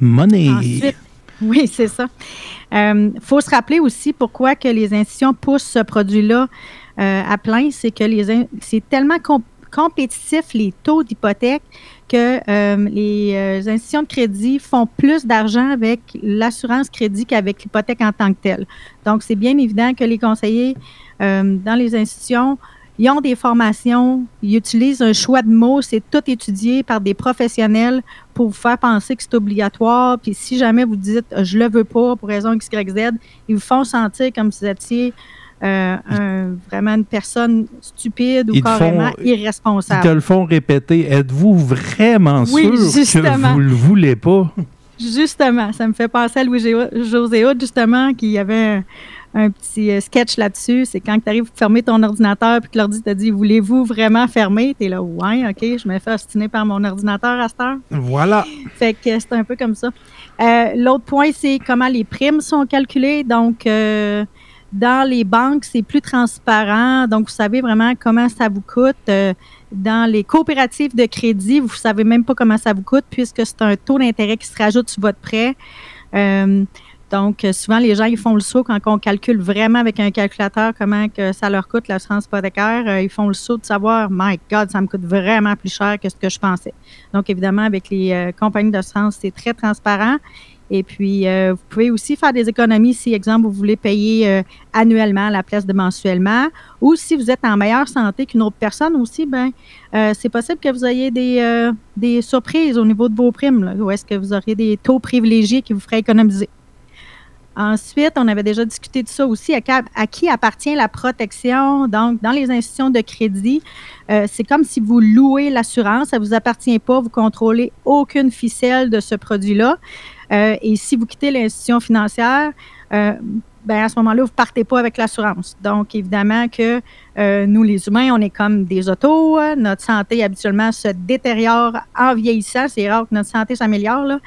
Money. Ensuite, oui, c'est ça. Il faut se rappeler aussi pourquoi que les institutions poussent ce produit-là euh, à plein, c'est que les c'est tellement com- compétitif les taux d'hypothèque que euh, les euh, institutions de crédit font plus d'argent avec l'assurance crédit qu'avec l'hypothèque en tant que telle. Donc, c'est bien évident que les conseillers euh, dans les institutions ils ont des formations, ils utilisent un choix de mots, c'est tout étudié par des professionnels pour vous faire penser que c'est obligatoire. Puis si jamais vous dites je le veux pas pour raison X, Y, Z, ils vous font sentir comme si vous étiez euh, un- vraiment une personne stupide ou carrément font- Ils irresponsable. te le font répéter. Êtes-vous vraiment Oui, sûr que vous le voulez pas? Justement, ça me fait penser à Louis-José justement, qui avait un, un petit euh, sketch là-dessus. C'est quand tu arrives pour fermer ton ordinateur puis que l'ordi te dit Voulez-vous vraiment fermer? Tu es là, ouais, OK, je me fais ostiner par mon ordinateur à cette heure. Voilà. Fait que c'est un peu comme ça. Euh, L'autre point, c'est comment les primes sont calculées. Donc, euh, dans les banques, c'est plus transparent. Donc, vous savez vraiment comment ça vous coûte. Euh, dans les coopératives de crédit, vous ne savez même pas comment ça vous coûte puisque c'est un taux d'intérêt qui se rajoute sur votre prêt. Euh, donc, souvent, les gens, ils font le saut quand on calcule vraiment avec un calculateur comment que ça leur coûte l'assurance hypothécaire. euh, ils font le saut de savoir, my God, ça me coûte vraiment plus cher que ce que je pensais. Donc, évidemment, avec les euh, compagnies d'assurance, c'est très transparent. Et puis, euh, vous pouvez aussi faire des économies si, exemple, vous voulez payer euh, annuellement à la place de mensuellement. Ou si vous êtes en meilleure santé qu'une autre personne aussi, ben, euh, c'est possible que vous ayez des, des surprises au niveau de vos primes. Où est-ce que vous aurez des taux privilégiés qui vous feraient économiser. Ensuite, on avait déjà discuté de ça aussi, à, qui appartient la protection. Donc, dans les institutions de crédit, c'est comme si vous louez l'assurance, ça ne vous appartient pas, vous contrôlez aucune ficelle de ce produit-là. Euh, et si vous quittez l'institution financière, euh, ben à ce moment-là, vous partez pas avec l'assurance. Donc, évidemment que euh, nous, les humains, on est comme des autos. hein. Notre santé, habituellement, se détériore en vieillissant. C'est rare que notre santé s'améliore.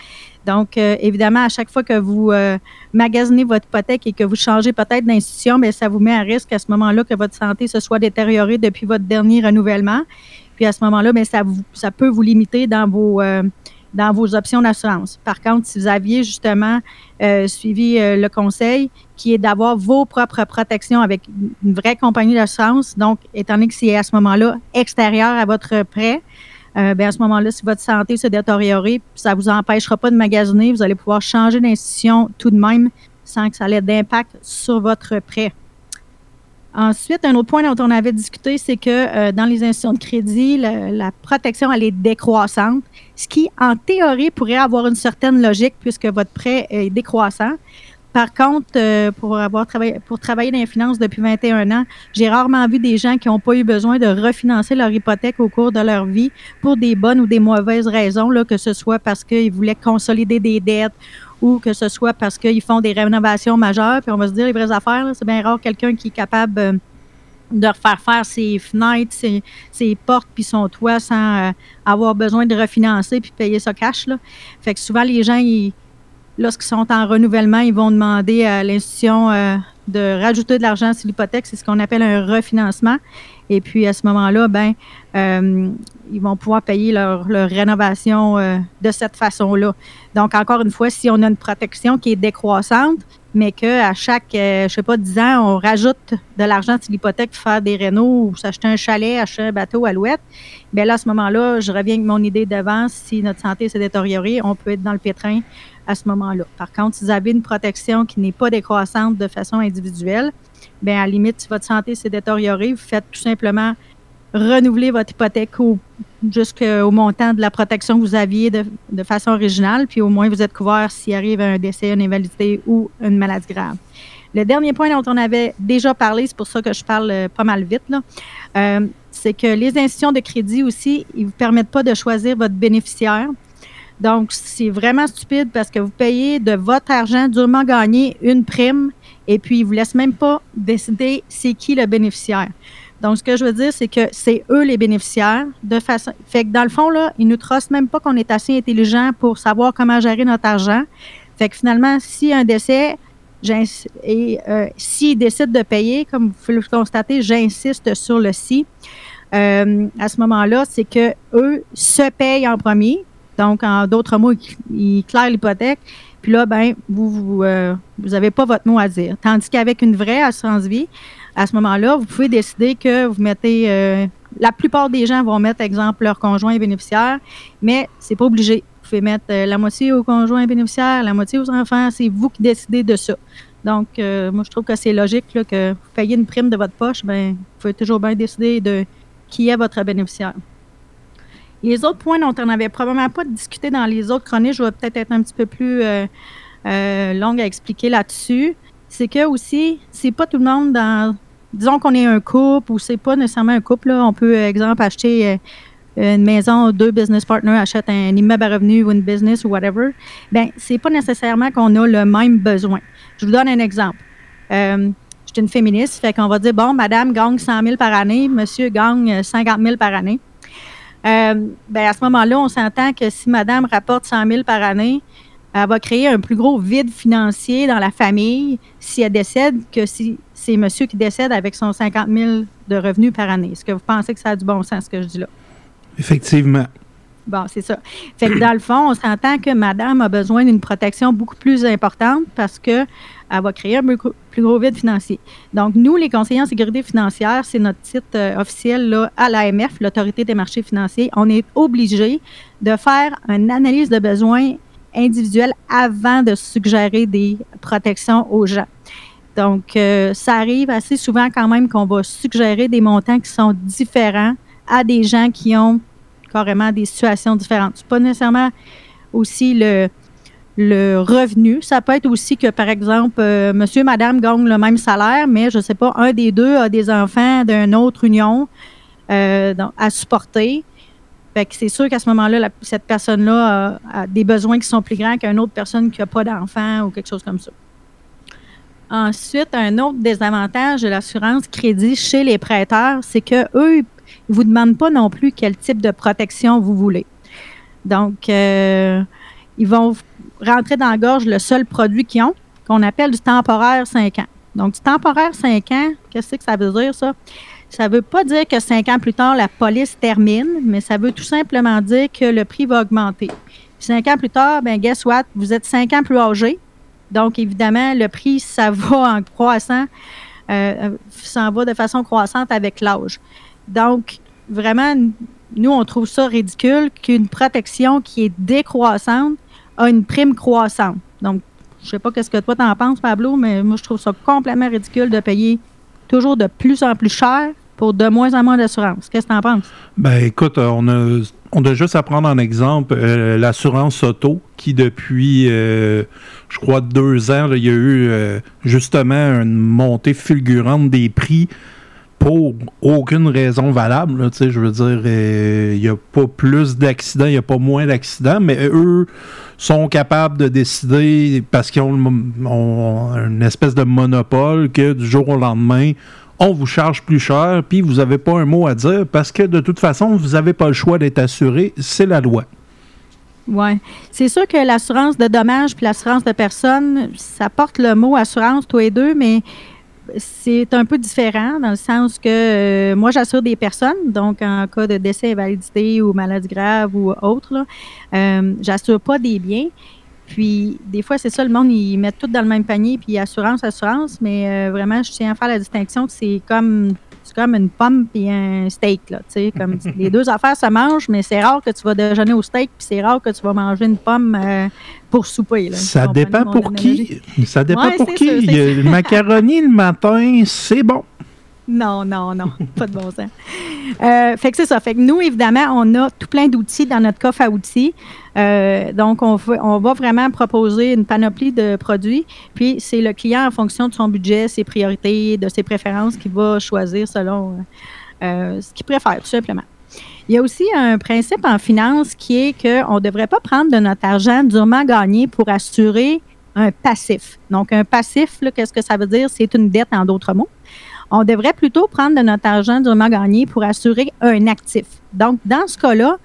Donc, évidemment, à chaque fois que vous euh, magasinez votre hypothèque et que vous changez peut-être d'institution, bien, ça vous met à risque à ce moment-là que votre santé se soit détériorée depuis votre dernier renouvellement. Puis à ce moment-là, bien, ça, ça peut vous limiter dans vos, dans vos options d'assurance. Par contre, si vous aviez justement euh, suivi euh, le conseil qui est d'avoir vos propres protections avec une vraie compagnie d'assurance, donc étant donné que c'est à ce moment-là extérieur à votre prêt, euh, ben, à ce moment-là, si votre santé se détériore, ça ne vous empêchera pas de magasiner. Vous allez pouvoir changer d'institution tout de même sans que ça ait d'impact sur votre prêt. Ensuite, un autre point dont on avait discuté, c'est que euh, dans les institutions de crédit, la, protection, elle est décroissante, ce qui, en théorie, pourrait avoir une certaine logique puisque votre prêt est décroissant. Par contre, euh, pour avoir travaillé pour travailler dans les finances depuis 21 ans, j'ai rarement vu des gens qui n'ont pas eu besoin de refinancer leur hypothèque au cours de leur vie pour des bonnes ou des mauvaises raisons, là, que ce soit parce qu'ils voulaient consolider des dettes ou que ce soit parce qu'ils font des rénovations majeures. Puis on va se dire les vraies affaires, c'est bien rare quelqu'un qui est capable euh, de refaire faire ses fenêtres, ses, ses portes puis son toit sans euh, avoir besoin de refinancer puis payer ça cash. Là. Fait que souvent, les gens, ils, lorsqu'ils sont en renouvellement, ils vont demander à l'institution euh, de rajouter de l'argent sur l'hypothèque. C'est ce qu'on appelle un refinancement. Et puis, à ce moment-là, ben, euh, ils vont pouvoir payer leur, rénovation euh, de cette façon-là. Donc, encore une fois, si on a une protection qui est décroissante, mais qu'à chaque, euh, je sais pas, 10 ans, on rajoute de l'argent sur l'hypothèque pour faire des rénaux ou s'acheter un chalet, acheter un bateau à louette, bien là, à ce moment-là, je reviens avec mon idée d'avant. Si notre santé s'est détériorée, on peut être dans le pétrin à ce moment-là. Par contre, si vous avez une protection qui n'est pas décroissante de façon individuelle, bien, à la limite, si votre santé s'est détériorée, vous faites tout simplement renouveler votre hypothèque au- jusqu'au montant de la protection que vous aviez de, de façon originale, puis au moins vous êtes couvert s'il arrive un décès, une invalidité ou une maladie grave. Le dernier point dont on avait déjà parlé, c'est pour ça que je parle euh, pas mal vite, là, euh, c'est que les institutions de crédit aussi, ils ne vous permettent pas de choisir votre bénéficiaire. Donc, c'est vraiment stupide parce que vous payez de votre argent durement gagné une prime et puis ils vous laissent même pas décider c'est qui le bénéficiaire. Donc, ce que je veux dire, c'est que c'est eux les bénéficiaires. De façon, fait que dans le fond, là, ils nous trustent même pas qu'on est assez intelligent pour savoir comment gérer notre argent. Fait que finalement, a un décès, et euh, s'ils décident de payer, comme vous pouvez le constater, j'insiste sur le si. Euh, à ce moment-là, c'est que eux se payent en premier. Donc, en d'autres mots, ils, ils clairent l'hypothèque. Puis là, ben, vous euh, vous avez pas votre mot à dire. Tandis qu'avec une vraie assurance vie, à ce moment-là, vous pouvez décider que vous mettez. euh, la plupart des gens vont mettre, exemple, leur conjoint bénéficiaire, mais c'est pas obligé. Vous pouvez mettre euh, la moitié au conjoint bénéficiaire, la moitié aux enfants. C'est vous qui décidez de ça. Donc, moi, je trouve que c'est logique que vous payez une prime de votre poche, ben, vous pouvez toujours bien décider de qui est votre bénéficiaire. Les autres points dont on n'avait probablement pas discuté dans les autres chroniques, je vais peut-être être un petit peu plus euh, euh, longue à expliquer là-dessus. C'est que aussi, c'est pas tout le monde dans. Disons qu'on est un couple ou c'est pas nécessairement un couple. Là. On peut, euh, exemple, acheter une maison, deux business partners achètent un immeuble à revenu ou une business ou whatever. Bien, c'est pas nécessairement qu'on a le même besoin. Je vous donne un exemple. Je suis une féministe, fait qu'on va dire, bon, madame gagne 100 000 par année, monsieur gagne euh, 50 000 par année. Euh, ben à ce moment-là, on s'entend que si madame rapporte 100 000 par année, elle va créer un plus gros vide financier dans la famille si elle décède que si c'est monsieur qui décède avec son 50 000 de revenus par année. Est-ce que vous pensez que ça a du bon sens, ce que je dis là? Effectivement. Bon, c'est ça. Fait que dans le fond, on s'entend que madame a besoin d'une protection beaucoup plus importante parce que elle va créer un beaucoup- plus gros vide financier. Donc, nous, les conseillers en sécurité financière, c'est notre titre euh, officiel là, à l'AMF, l'Autorité des marchés financiers. On est obligé de faire une analyse de besoins individuels avant de suggérer des protections aux gens. Donc, euh, ça arrive assez souvent quand même qu'on va suggérer des montants qui sont différents à des gens qui ont carrément des situations différentes. C'est pas nécessairement aussi le, le revenu. Ça peut être aussi que, par exemple, euh, monsieur, madame gagnent le même salaire, mais je ne sais pas, un des deux a des enfants d'une autre union euh, à supporter. Fait que c'est sûr qu'à ce moment-là, cette personne-là a, des besoins qui sont plus grands qu'une autre personne qui n'a pas d'enfant ou quelque chose comme ça. Ensuite, un autre désavantage de l'assurance crédit chez les prêteurs, c'est que eux, ils vous demandent pas non plus quel type de protection vous voulez. Donc, euh, ils vont rentrer dans la gorge le seul produit qu'ils ont, qu'on appelle du temporaire 5 ans. Donc, du temporaire 5 ans, qu'est-ce que ça veut dire, ça? Ça ne veut pas dire que 5 ans plus tard, la police termine, mais ça veut tout simplement dire que le prix va augmenter. Puis 5 ans plus tard, ben guess what? Vous êtes 5 ans plus âgé. Donc, évidemment, le prix, ça va en croissant, euh, s'en va de façon croissante avec l'âge. Donc, vraiment, nous, on trouve ça ridicule qu'une protection qui est décroissante a une prime croissante. Donc, je sais pas qu'est-ce que toi t'en penses, Pablo, mais moi, je trouve ça complètement ridicule de payer toujours de plus en plus cher pour de moins en moins d'assurance. Qu'est-ce que t'en penses? Ben écoute, euh, on a, on a juste à prendre en exemple euh, l'assurance auto qui depuis, euh, je crois, deux ans, il y a eu justement une montée fulgurante des prix pour aucune raison valable. je veux dire, euh, il n'y a pas plus d'accidents, il n'y a pas moins d'accidents, mais eux sont capables de décider, parce qu'ils ont une espèce de monopole, que du jour au lendemain, on vous charge plus cher, puis vous n'avez pas un mot à dire, parce que de toute façon, vous n'avez pas le choix d'être assuré, c'est la loi. Oui. C'est sûr que l'assurance de dommages puis l'assurance de personnes, ça porte le mot assurance, tous les deux, mais c'est un peu différent dans le sens que euh, moi, j'assure des personnes, donc en cas de décès, invalidité ou maladie grave ou autre, euh, j'assure pas des biens. Puis, des fois, c'est ça, le monde, ils mettent tout dans le même panier, puis assurance, assurance, mais euh, vraiment, je tiens à faire la distinction que c'est comme, c'est comme une pomme puis un steak, là, tu sais, comme les deux affaires se mangent, mais c'est rare que tu vas déjeuner au steak, puis c'est rare que tu vas manger une pomme euh, pour souper, là. Ça dépend pour qui. Ça dépend Ouais, pour qui. le macaroni le matin, c'est bon. Non, non, non, pas de bon sens. Euh, fait que c'est ça. Fait que nous, évidemment, on a tout plein d'outils dans notre coffre à outils. Euh, donc, on, va- vraiment proposer une panoplie de produits. Puis, c'est le client, en fonction de son budget, ses priorités, de ses préférences, qui va choisir selon euh, ce qu'il préfère, tout simplement. Il y a aussi un principe en finance qui est qu'on ne devrait pas prendre de notre argent durement gagné pour assurer un passif. Donc, un passif, qu'est-ce que ça veut dire? C'est une dette en d'autres mots on devrait plutôt prendre de notre argent durement gagné pour assurer un actif. Donc, dans ce cas-là,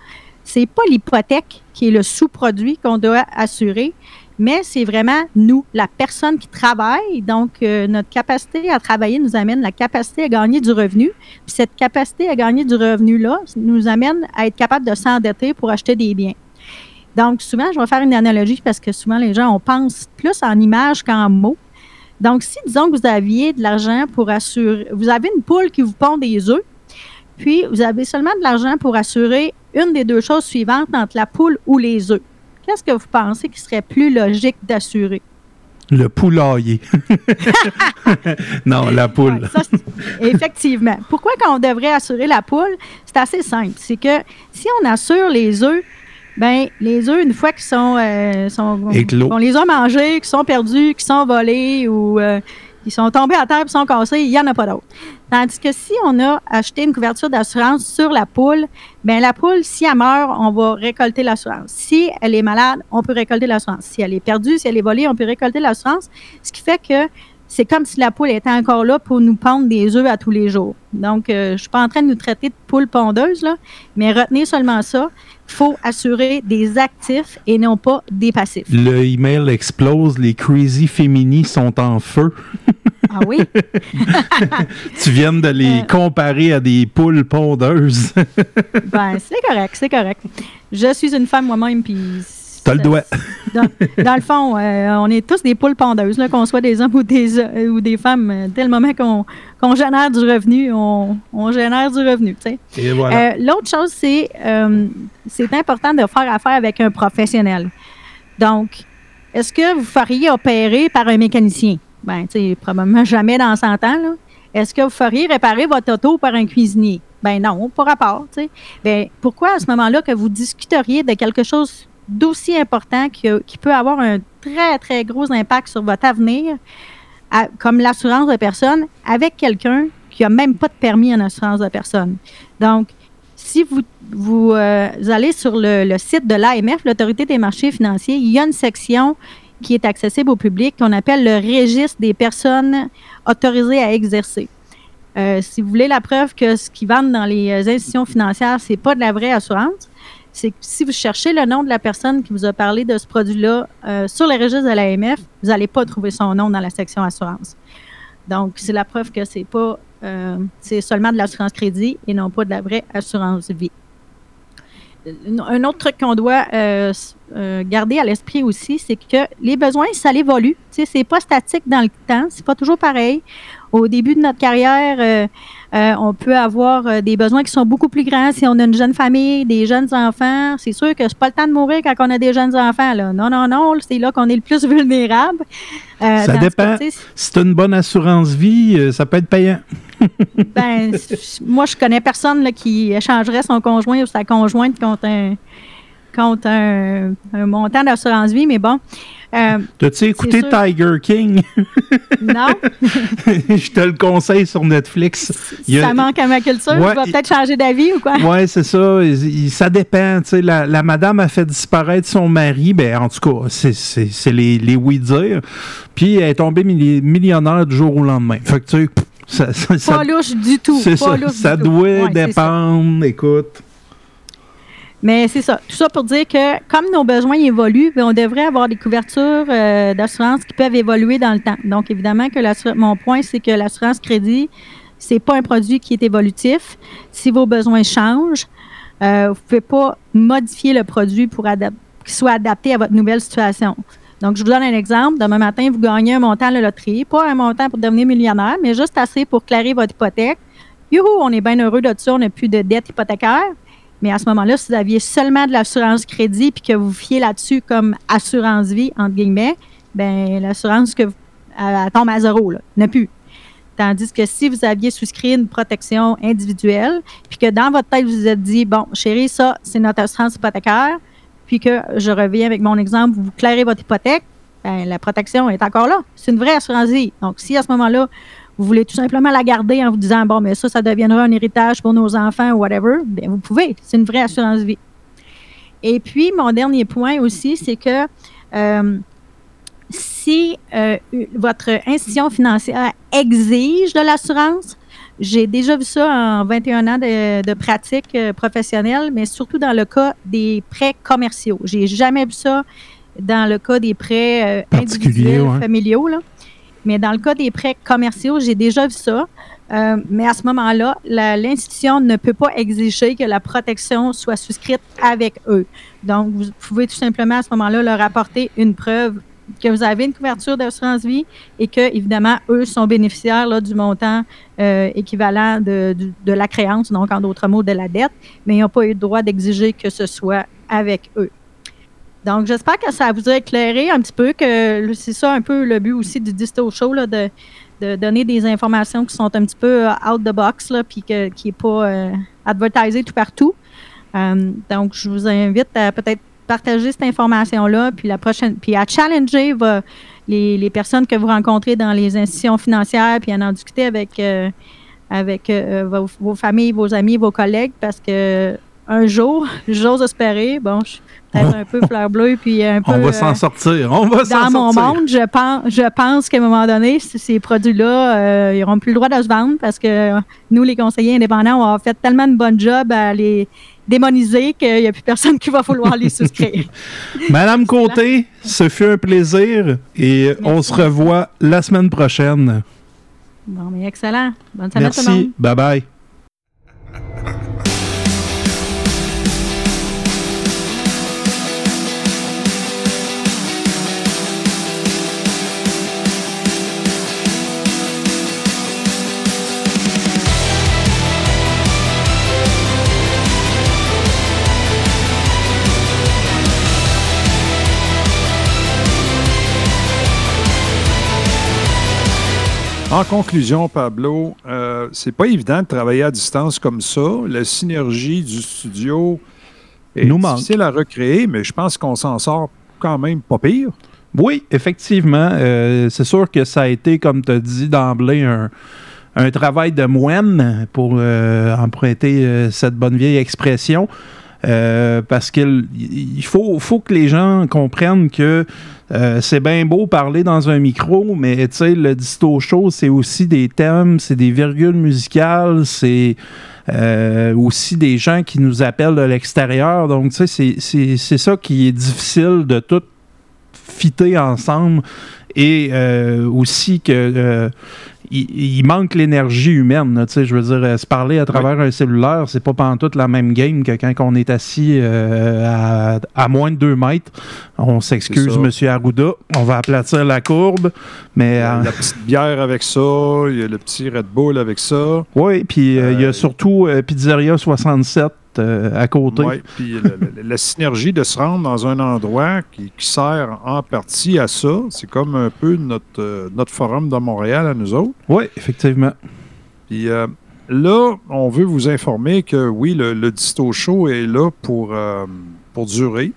c'est pas l'hypothèque qui est le sous-produit qu'on doit assurer, mais c'est vraiment nous, la personne qui travaille. Donc, euh, notre capacité à travailler nous amène la capacité à gagner du revenu. Puis cette capacité à gagner du revenu-là nous amène à être capable de s'endetter pour acheter des biens. Donc, souvent, je vais faire une analogie parce que souvent, les gens, on pense plus en images qu'en mots. Donc, si disons que vous aviez de l'argent pour assurer, vous avez une poule qui vous pond des œufs, puis vous avez seulement de l'argent pour assurer une des deux choses suivantes entre la poule ou les œufs. Qu'est-ce que vous pensez qui serait plus logique d'assurer? Le poulailler. non, la poule. Ça, Effectivement. Pourquoi qu'on devrait assurer la poule? C'est assez simple. C'est que si on assure les œufs, ben les œufs, une fois qu'ils sont, euh, sont qu'on les a mangés, qu'ils sont perdus, qu'ils sont volés ou euh, qu'ils sont tombés à terre et sont cassés, il n'y en a pas d'autres. Tandis que si on a acheté une couverture d'assurance sur la poule, ben la poule, si elle meurt, on va récolter l'assurance. Si elle est malade, on peut récolter l'assurance. Si elle est perdue, si elle est volée, on peut récolter l'assurance. Ce qui fait que c'est comme si la poule était encore là pour nous pondre des œufs à tous les jours. Donc, euh, je ne suis pas en train de nous traiter de poule pondeuse, là, mais retenez seulement ça. Il faut assurer des actifs et non pas des passifs. Le email explose, les crazy féminis sont en feu. Ah oui? tu viens de Euh. les comparer à des poules pondeuses. ben, c'est correct, c'est correct. Je suis une femme moi-même, puis. T'as le doigt. Dans, dans le fond, euh, on est tous des poules pondeuses, qu'on soit des hommes ou des, euh, ou des femmes. euh, Dès le moment qu'on qu'on génère du revenu, on, on génère du revenu. voilà. Euh, L'autre chose, c'est euh, c'est important de faire affaire avec un professionnel. Donc, est-ce que vous feriez opérer par un mécanicien? Ben, tu sais, probablement jamais dans 100 ans. là. Est-ce que vous feriez réparer votre auto par un cuisinier? Ben non, pas rapport. Ben, pourquoi à ce moment-là que vous discuteriez de quelque chose d'aussi important qui peut avoir un très, très gros impact sur votre avenir, comme l'assurance de personne, avec quelqu'un qui n'a même pas de permis en assurance de personne. Donc, si vous, vous, euh, allez sur le, site de l'AMF, l'Autorité des marchés financiers, il y a une section qui est accessible au public qu'on appelle le registre des personnes autorisées à exercer. Euh, si vous voulez la preuve que ce qu'ils vendent dans les institutions financières, c'est pas de la vraie assurance, c'est que si vous cherchez le nom de la personne qui vous a parlé de ce produit-là euh, sur les registres de l'AMF, vous n'allez pas trouver son nom dans la section assurance. Donc, c'est la preuve que c'est pas euh, c'est seulement de l'assurance crédit et non pas de la vraie assurance vie. Un autre truc qu'on doit euh, garder à l'esprit aussi, c'est que les besoins, ça évolue. Sais, c'est pas statique dans le temps, c'est pas toujours pareil. Au début de notre carrière, euh, on peut avoir euh, des besoins qui sont beaucoup plus grands si on a une jeune famille, des jeunes enfants. C'est sûr que c'est pas le temps de mourir quand on a des jeunes enfants. Là. Non, non, non, c'est là qu'on est le plus vulnérable. Euh, ça dépend. Si tu une bonne assurance vie, ça peut être payant. ben, moi, je connais personne là, qui échangerait son conjoint ou sa conjointe contre un, contre un, un montant d'assurance vie, mais bon. Euh, T'as-tu écouté sûr- Tiger King? Non, Je te le conseille sur Netflix. A- ça manque à ma culture. Ouais, je vais il- peut-être changer d'avis ou quoi? Ouais, c'est ça. Il- ça dépend. La, la madame a fait disparaître son mari. Ben, en tout cas, c'est- les, les oui-dire. Puis elle est tombée milli- millionnaire du jour au lendemain. Fait que tu sais, ça, ça, ça- Pas louche du tout. pas ça. louche Ça du tout. doit Ouais, dépendre. Écoute. Mais c'est ça. Tout ça pour dire que comme nos besoins évoluent, ben, on devrait avoir des couvertures euh, d'assurance qui peuvent évoluer dans le temps. Donc, évidemment, que mon point, c'est que l'assurance crédit, c'est pas un produit qui est évolutif. Si vos besoins changent, euh, vous ne pouvez pas modifier le produit pour qu'il soit adapté à votre nouvelle situation. Donc, je vous donne un exemple. Demain matin, vous gagnez un montant à la loterie. Pas un montant pour devenir millionnaire, mais juste assez pour clarer votre hypothèque. Youhou, on est bien heureux de ça, on n'a plus de dette hypothécaire. Mais à ce moment-là, si vous aviez seulement de l'assurance crédit puis que vous fiez là-dessus comme assurance vie, entre guillemets, ben l'assurance que elle tombe à zéro, là. Il n'y en a plus. Tandis que si vous aviez souscrit une protection individuelle, puis que dans votre tête, vous vous êtes dit, bon, chérie, ça, c'est notre assurance hypothécaire, puis que je reviens avec mon exemple, vous clairez votre hypothèque, ben, la protection est encore là. C'est une vraie assurance vie. Donc, si à ce moment-là, vous voulez tout simplement la garder en vous disant, bon, mais ça, ça deviendra un héritage pour nos enfants ou whatever, bien, vous pouvez. C'est une vraie assurance vie. Et puis, mon dernier point aussi, c'est que euh, si euh, votre institution financière exige de l'assurance, j'ai déjà vu ça en 21 ans de, de pratique euh, professionnelle, mais surtout dans le cas des prêts commerciaux. J'ai jamais vu ça dans le cas des prêts euh, individuels, ouais. familiaux. là. Mais dans le cas des prêts commerciaux, j'ai déjà vu ça. Euh, mais à ce moment-là, l'institution ne peut pas exiger que la protection soit souscrite avec eux. Donc, vous pouvez tout simplement à ce moment-là leur apporter une preuve que vous avez une couverture d'assurance vie et que, évidemment, eux sont bénéficiaires du montant euh, équivalent de, de la créance, donc en d'autres mots, de la dette, mais ils n'ont pas eu le droit d'exiger que ce soit avec eux. Donc, j'espère que ça vous a éclairé un petit peu, que c'est ça un peu le but aussi du Disto Show, là, de, donner des informations qui sont un petit peu euh, out the box, là, puis que, qui n'est pas euh, tout partout. Euh, donc, je vous invite à peut-être partager cette information-là, puis la prochaine, puis à challenger les, personnes que vous rencontrez dans les institutions financières, puis à en discuter avec, euh, avec vos familles, vos amis, vos collègues, parce que un jour, j'ose espérer, bon, je suis peut-être un peu fleur bleue, puis un peu... On va euh, s'en sortir. On va s'en dans mon sortir. monde, je pense, je pense qu'à un moment donné, ces produits-là, euh, ils n'auront plus le droit de se vendre parce que nous, les conseillers indépendants, on a fait tellement de bon job à les démoniser qu'il n'y a plus personne qui va vouloir les souscrire. Madame Côté, ce fut un plaisir et on se revoit la semaine prochaine. bon, mais excellent. Bonne semaine tout le monde. Merci. Bye bye. En conclusion, Pablo, euh, c'est pas évident de travailler à distance comme ça. La synergie du studio est Nous manque. difficile à recréer, mais je pense qu'on s'en sort quand même pas pire. Oui, effectivement. Euh, c'est sûr que ça a été, comme tu as dit d'emblée, un, un travail de moine, pour euh, emprunter cette bonne vieille expression. Euh, parce qu'il il faut, faut que les gens comprennent que euh, c'est bien beau parler dans un micro, mais le disto show, c'est aussi des thèmes, c'est des virgules musicales, c'est euh, aussi des gens qui nous appellent de l'extérieur. Donc, tu c'est- ça qui est difficile de tout fitter ensemble et aussi que il, il manque l'énergie humaine. là, tu sais, je veux dire, euh, se parler à travers un cellulaire, c'est pas pantoute la même game que quand on est assis euh, à, à moins de 2 mètres. On s'excuse. Monsieur Arruda. On va aplatir la courbe, mais euh, La petite bière avec ça, il y a le petit Red Bull avec ça. oui, puis euh, il y a surtout euh, Pizzeria 67 euh, à côté. Ouais, puis la synergie de se rendre dans un endroit qui, qui sert en partie à ça, c'est comme un peu notre, euh, notre forum de Montréal à nous autres. Oui, effectivement. Puis euh, là, on veut vous informer que oui, le, le Disto Show est là pour, euh, pour durer.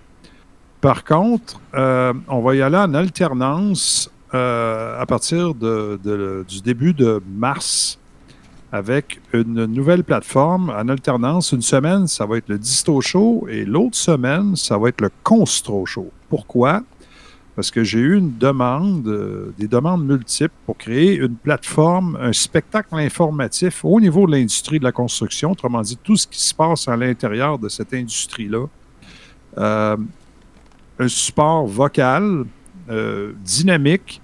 Par contre, euh, on va y aller en alternance à partir de- de- du début de mars avec une nouvelle plateforme en alternance. Une semaine, ça va être le Disto Show et l'autre semaine, ça va être le Constro Show. Pourquoi? Parce que j'ai eu une demande, euh, des demandes multiples pour créer une plateforme, un spectacle informatif au niveau de l'industrie de la construction, autrement dit, tout ce qui se passe à l'intérieur de cette industrie-là. Euh, un support vocal, euh, dynamique,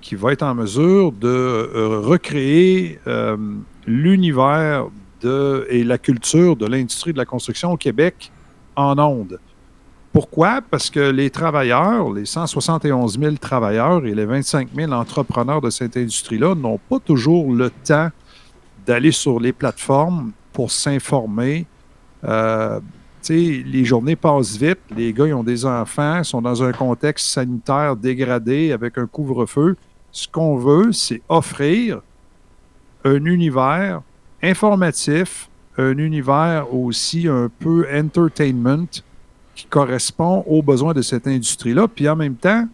qui va être en mesure de euh, recréer euh, l'univers de, et la culture de l'industrie de la construction au Québec en ondes. Pourquoi? Parce que les travailleurs, les 171 000 travailleurs et les 25 000 entrepreneurs de cette industrie-là n'ont pas toujours le temps d'aller sur les plateformes pour s'informer. Euh, les journées passent vite, les gars ils ont des enfants, sont dans un contexte sanitaire dégradé avec un couvre-feu. Ce qu'on veut, c'est offrir un univers informatif, un univers aussi un peu entertainment qui correspond aux besoins de cette industrie-là. Puis en même temps,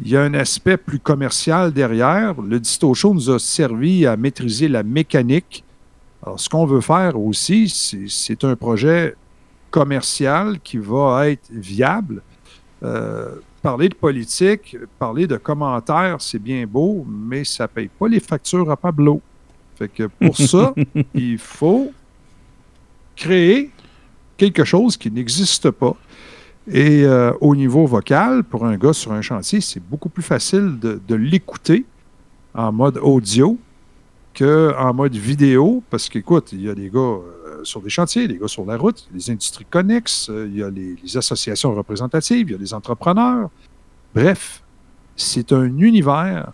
il y a un aspect plus commercial derrière. Le Disto Show nous a servi à maîtriser la mécanique. Alors, ce qu'on veut faire aussi, c'est- un projet commercial qui va être viable. Euh, parler de politique, parler de commentaires, c'est bien beau, mais ça ne paye pas les factures à Pablo. Fait que pour ça, il faut créer quelque chose qui n'existe pas. Et euh, au niveau vocal, pour un gars sur un chantier, c'est beaucoup plus facile de, de l'écouter en mode audio qu'en mode vidéo, parce qu'écoute, il y a des gars euh, sur des chantiers, des gars sur la route, les industries connexes, euh, il y a les, les associations représentatives, il y a les entrepreneurs. Bref, c'est un univers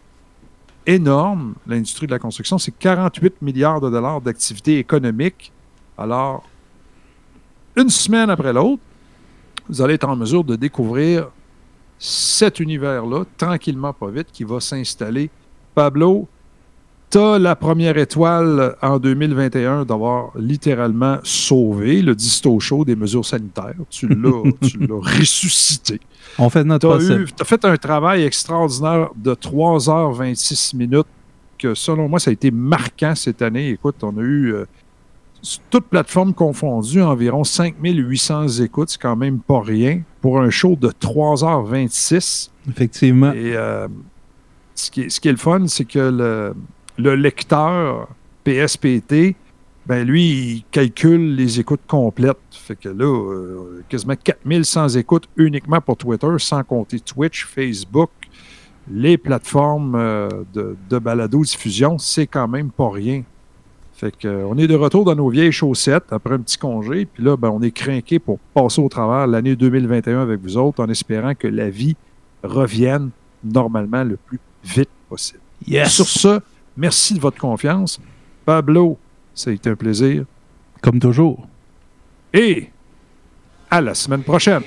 énorme, l'industrie de la construction. C'est 48 milliards de dollars d'activité économique. Alors, une semaine après l'autre, vous allez être en mesure de découvrir cet univers-là, tranquillement, pas vite, qui va s'installer. Pablo, tu as la première étoile en 2021 d'avoir littéralement sauvé le disto show des mesures sanitaires. Tu l'as tu l'as ressuscité. On fait notre Tu as fait un travail extraordinaire de 3h26 minutes que, selon moi, ça a été marquant cette année. Écoute, on a eu, euh, toutes plateformes confondues, environ 5800 écoutes. C'est quand même pas rien pour un show de 3h26. Effectivement. Et euh, ce, qui est, ce qui est le fun, c'est que le, le lecteur PSPT, ben lui, il calcule les écoutes complètes. Fait que là, euh, quasiment 4100 écoutes uniquement pour Twitter, sans compter Twitch, Facebook, les plateformes euh, de, de balado-diffusion, c'est quand même pas rien. Fait que, euh, on est de retour dans nos vieilles chaussettes après un petit congé. Puis là, ben, on est craqué pour passer au travers l'année 2021 avec vous autres en espérant que la vie revienne normalement le plus vite possible. Yes. Sur ce, merci de votre confiance. Pablo, ça a été un plaisir. Comme toujours. Et à la semaine prochaine.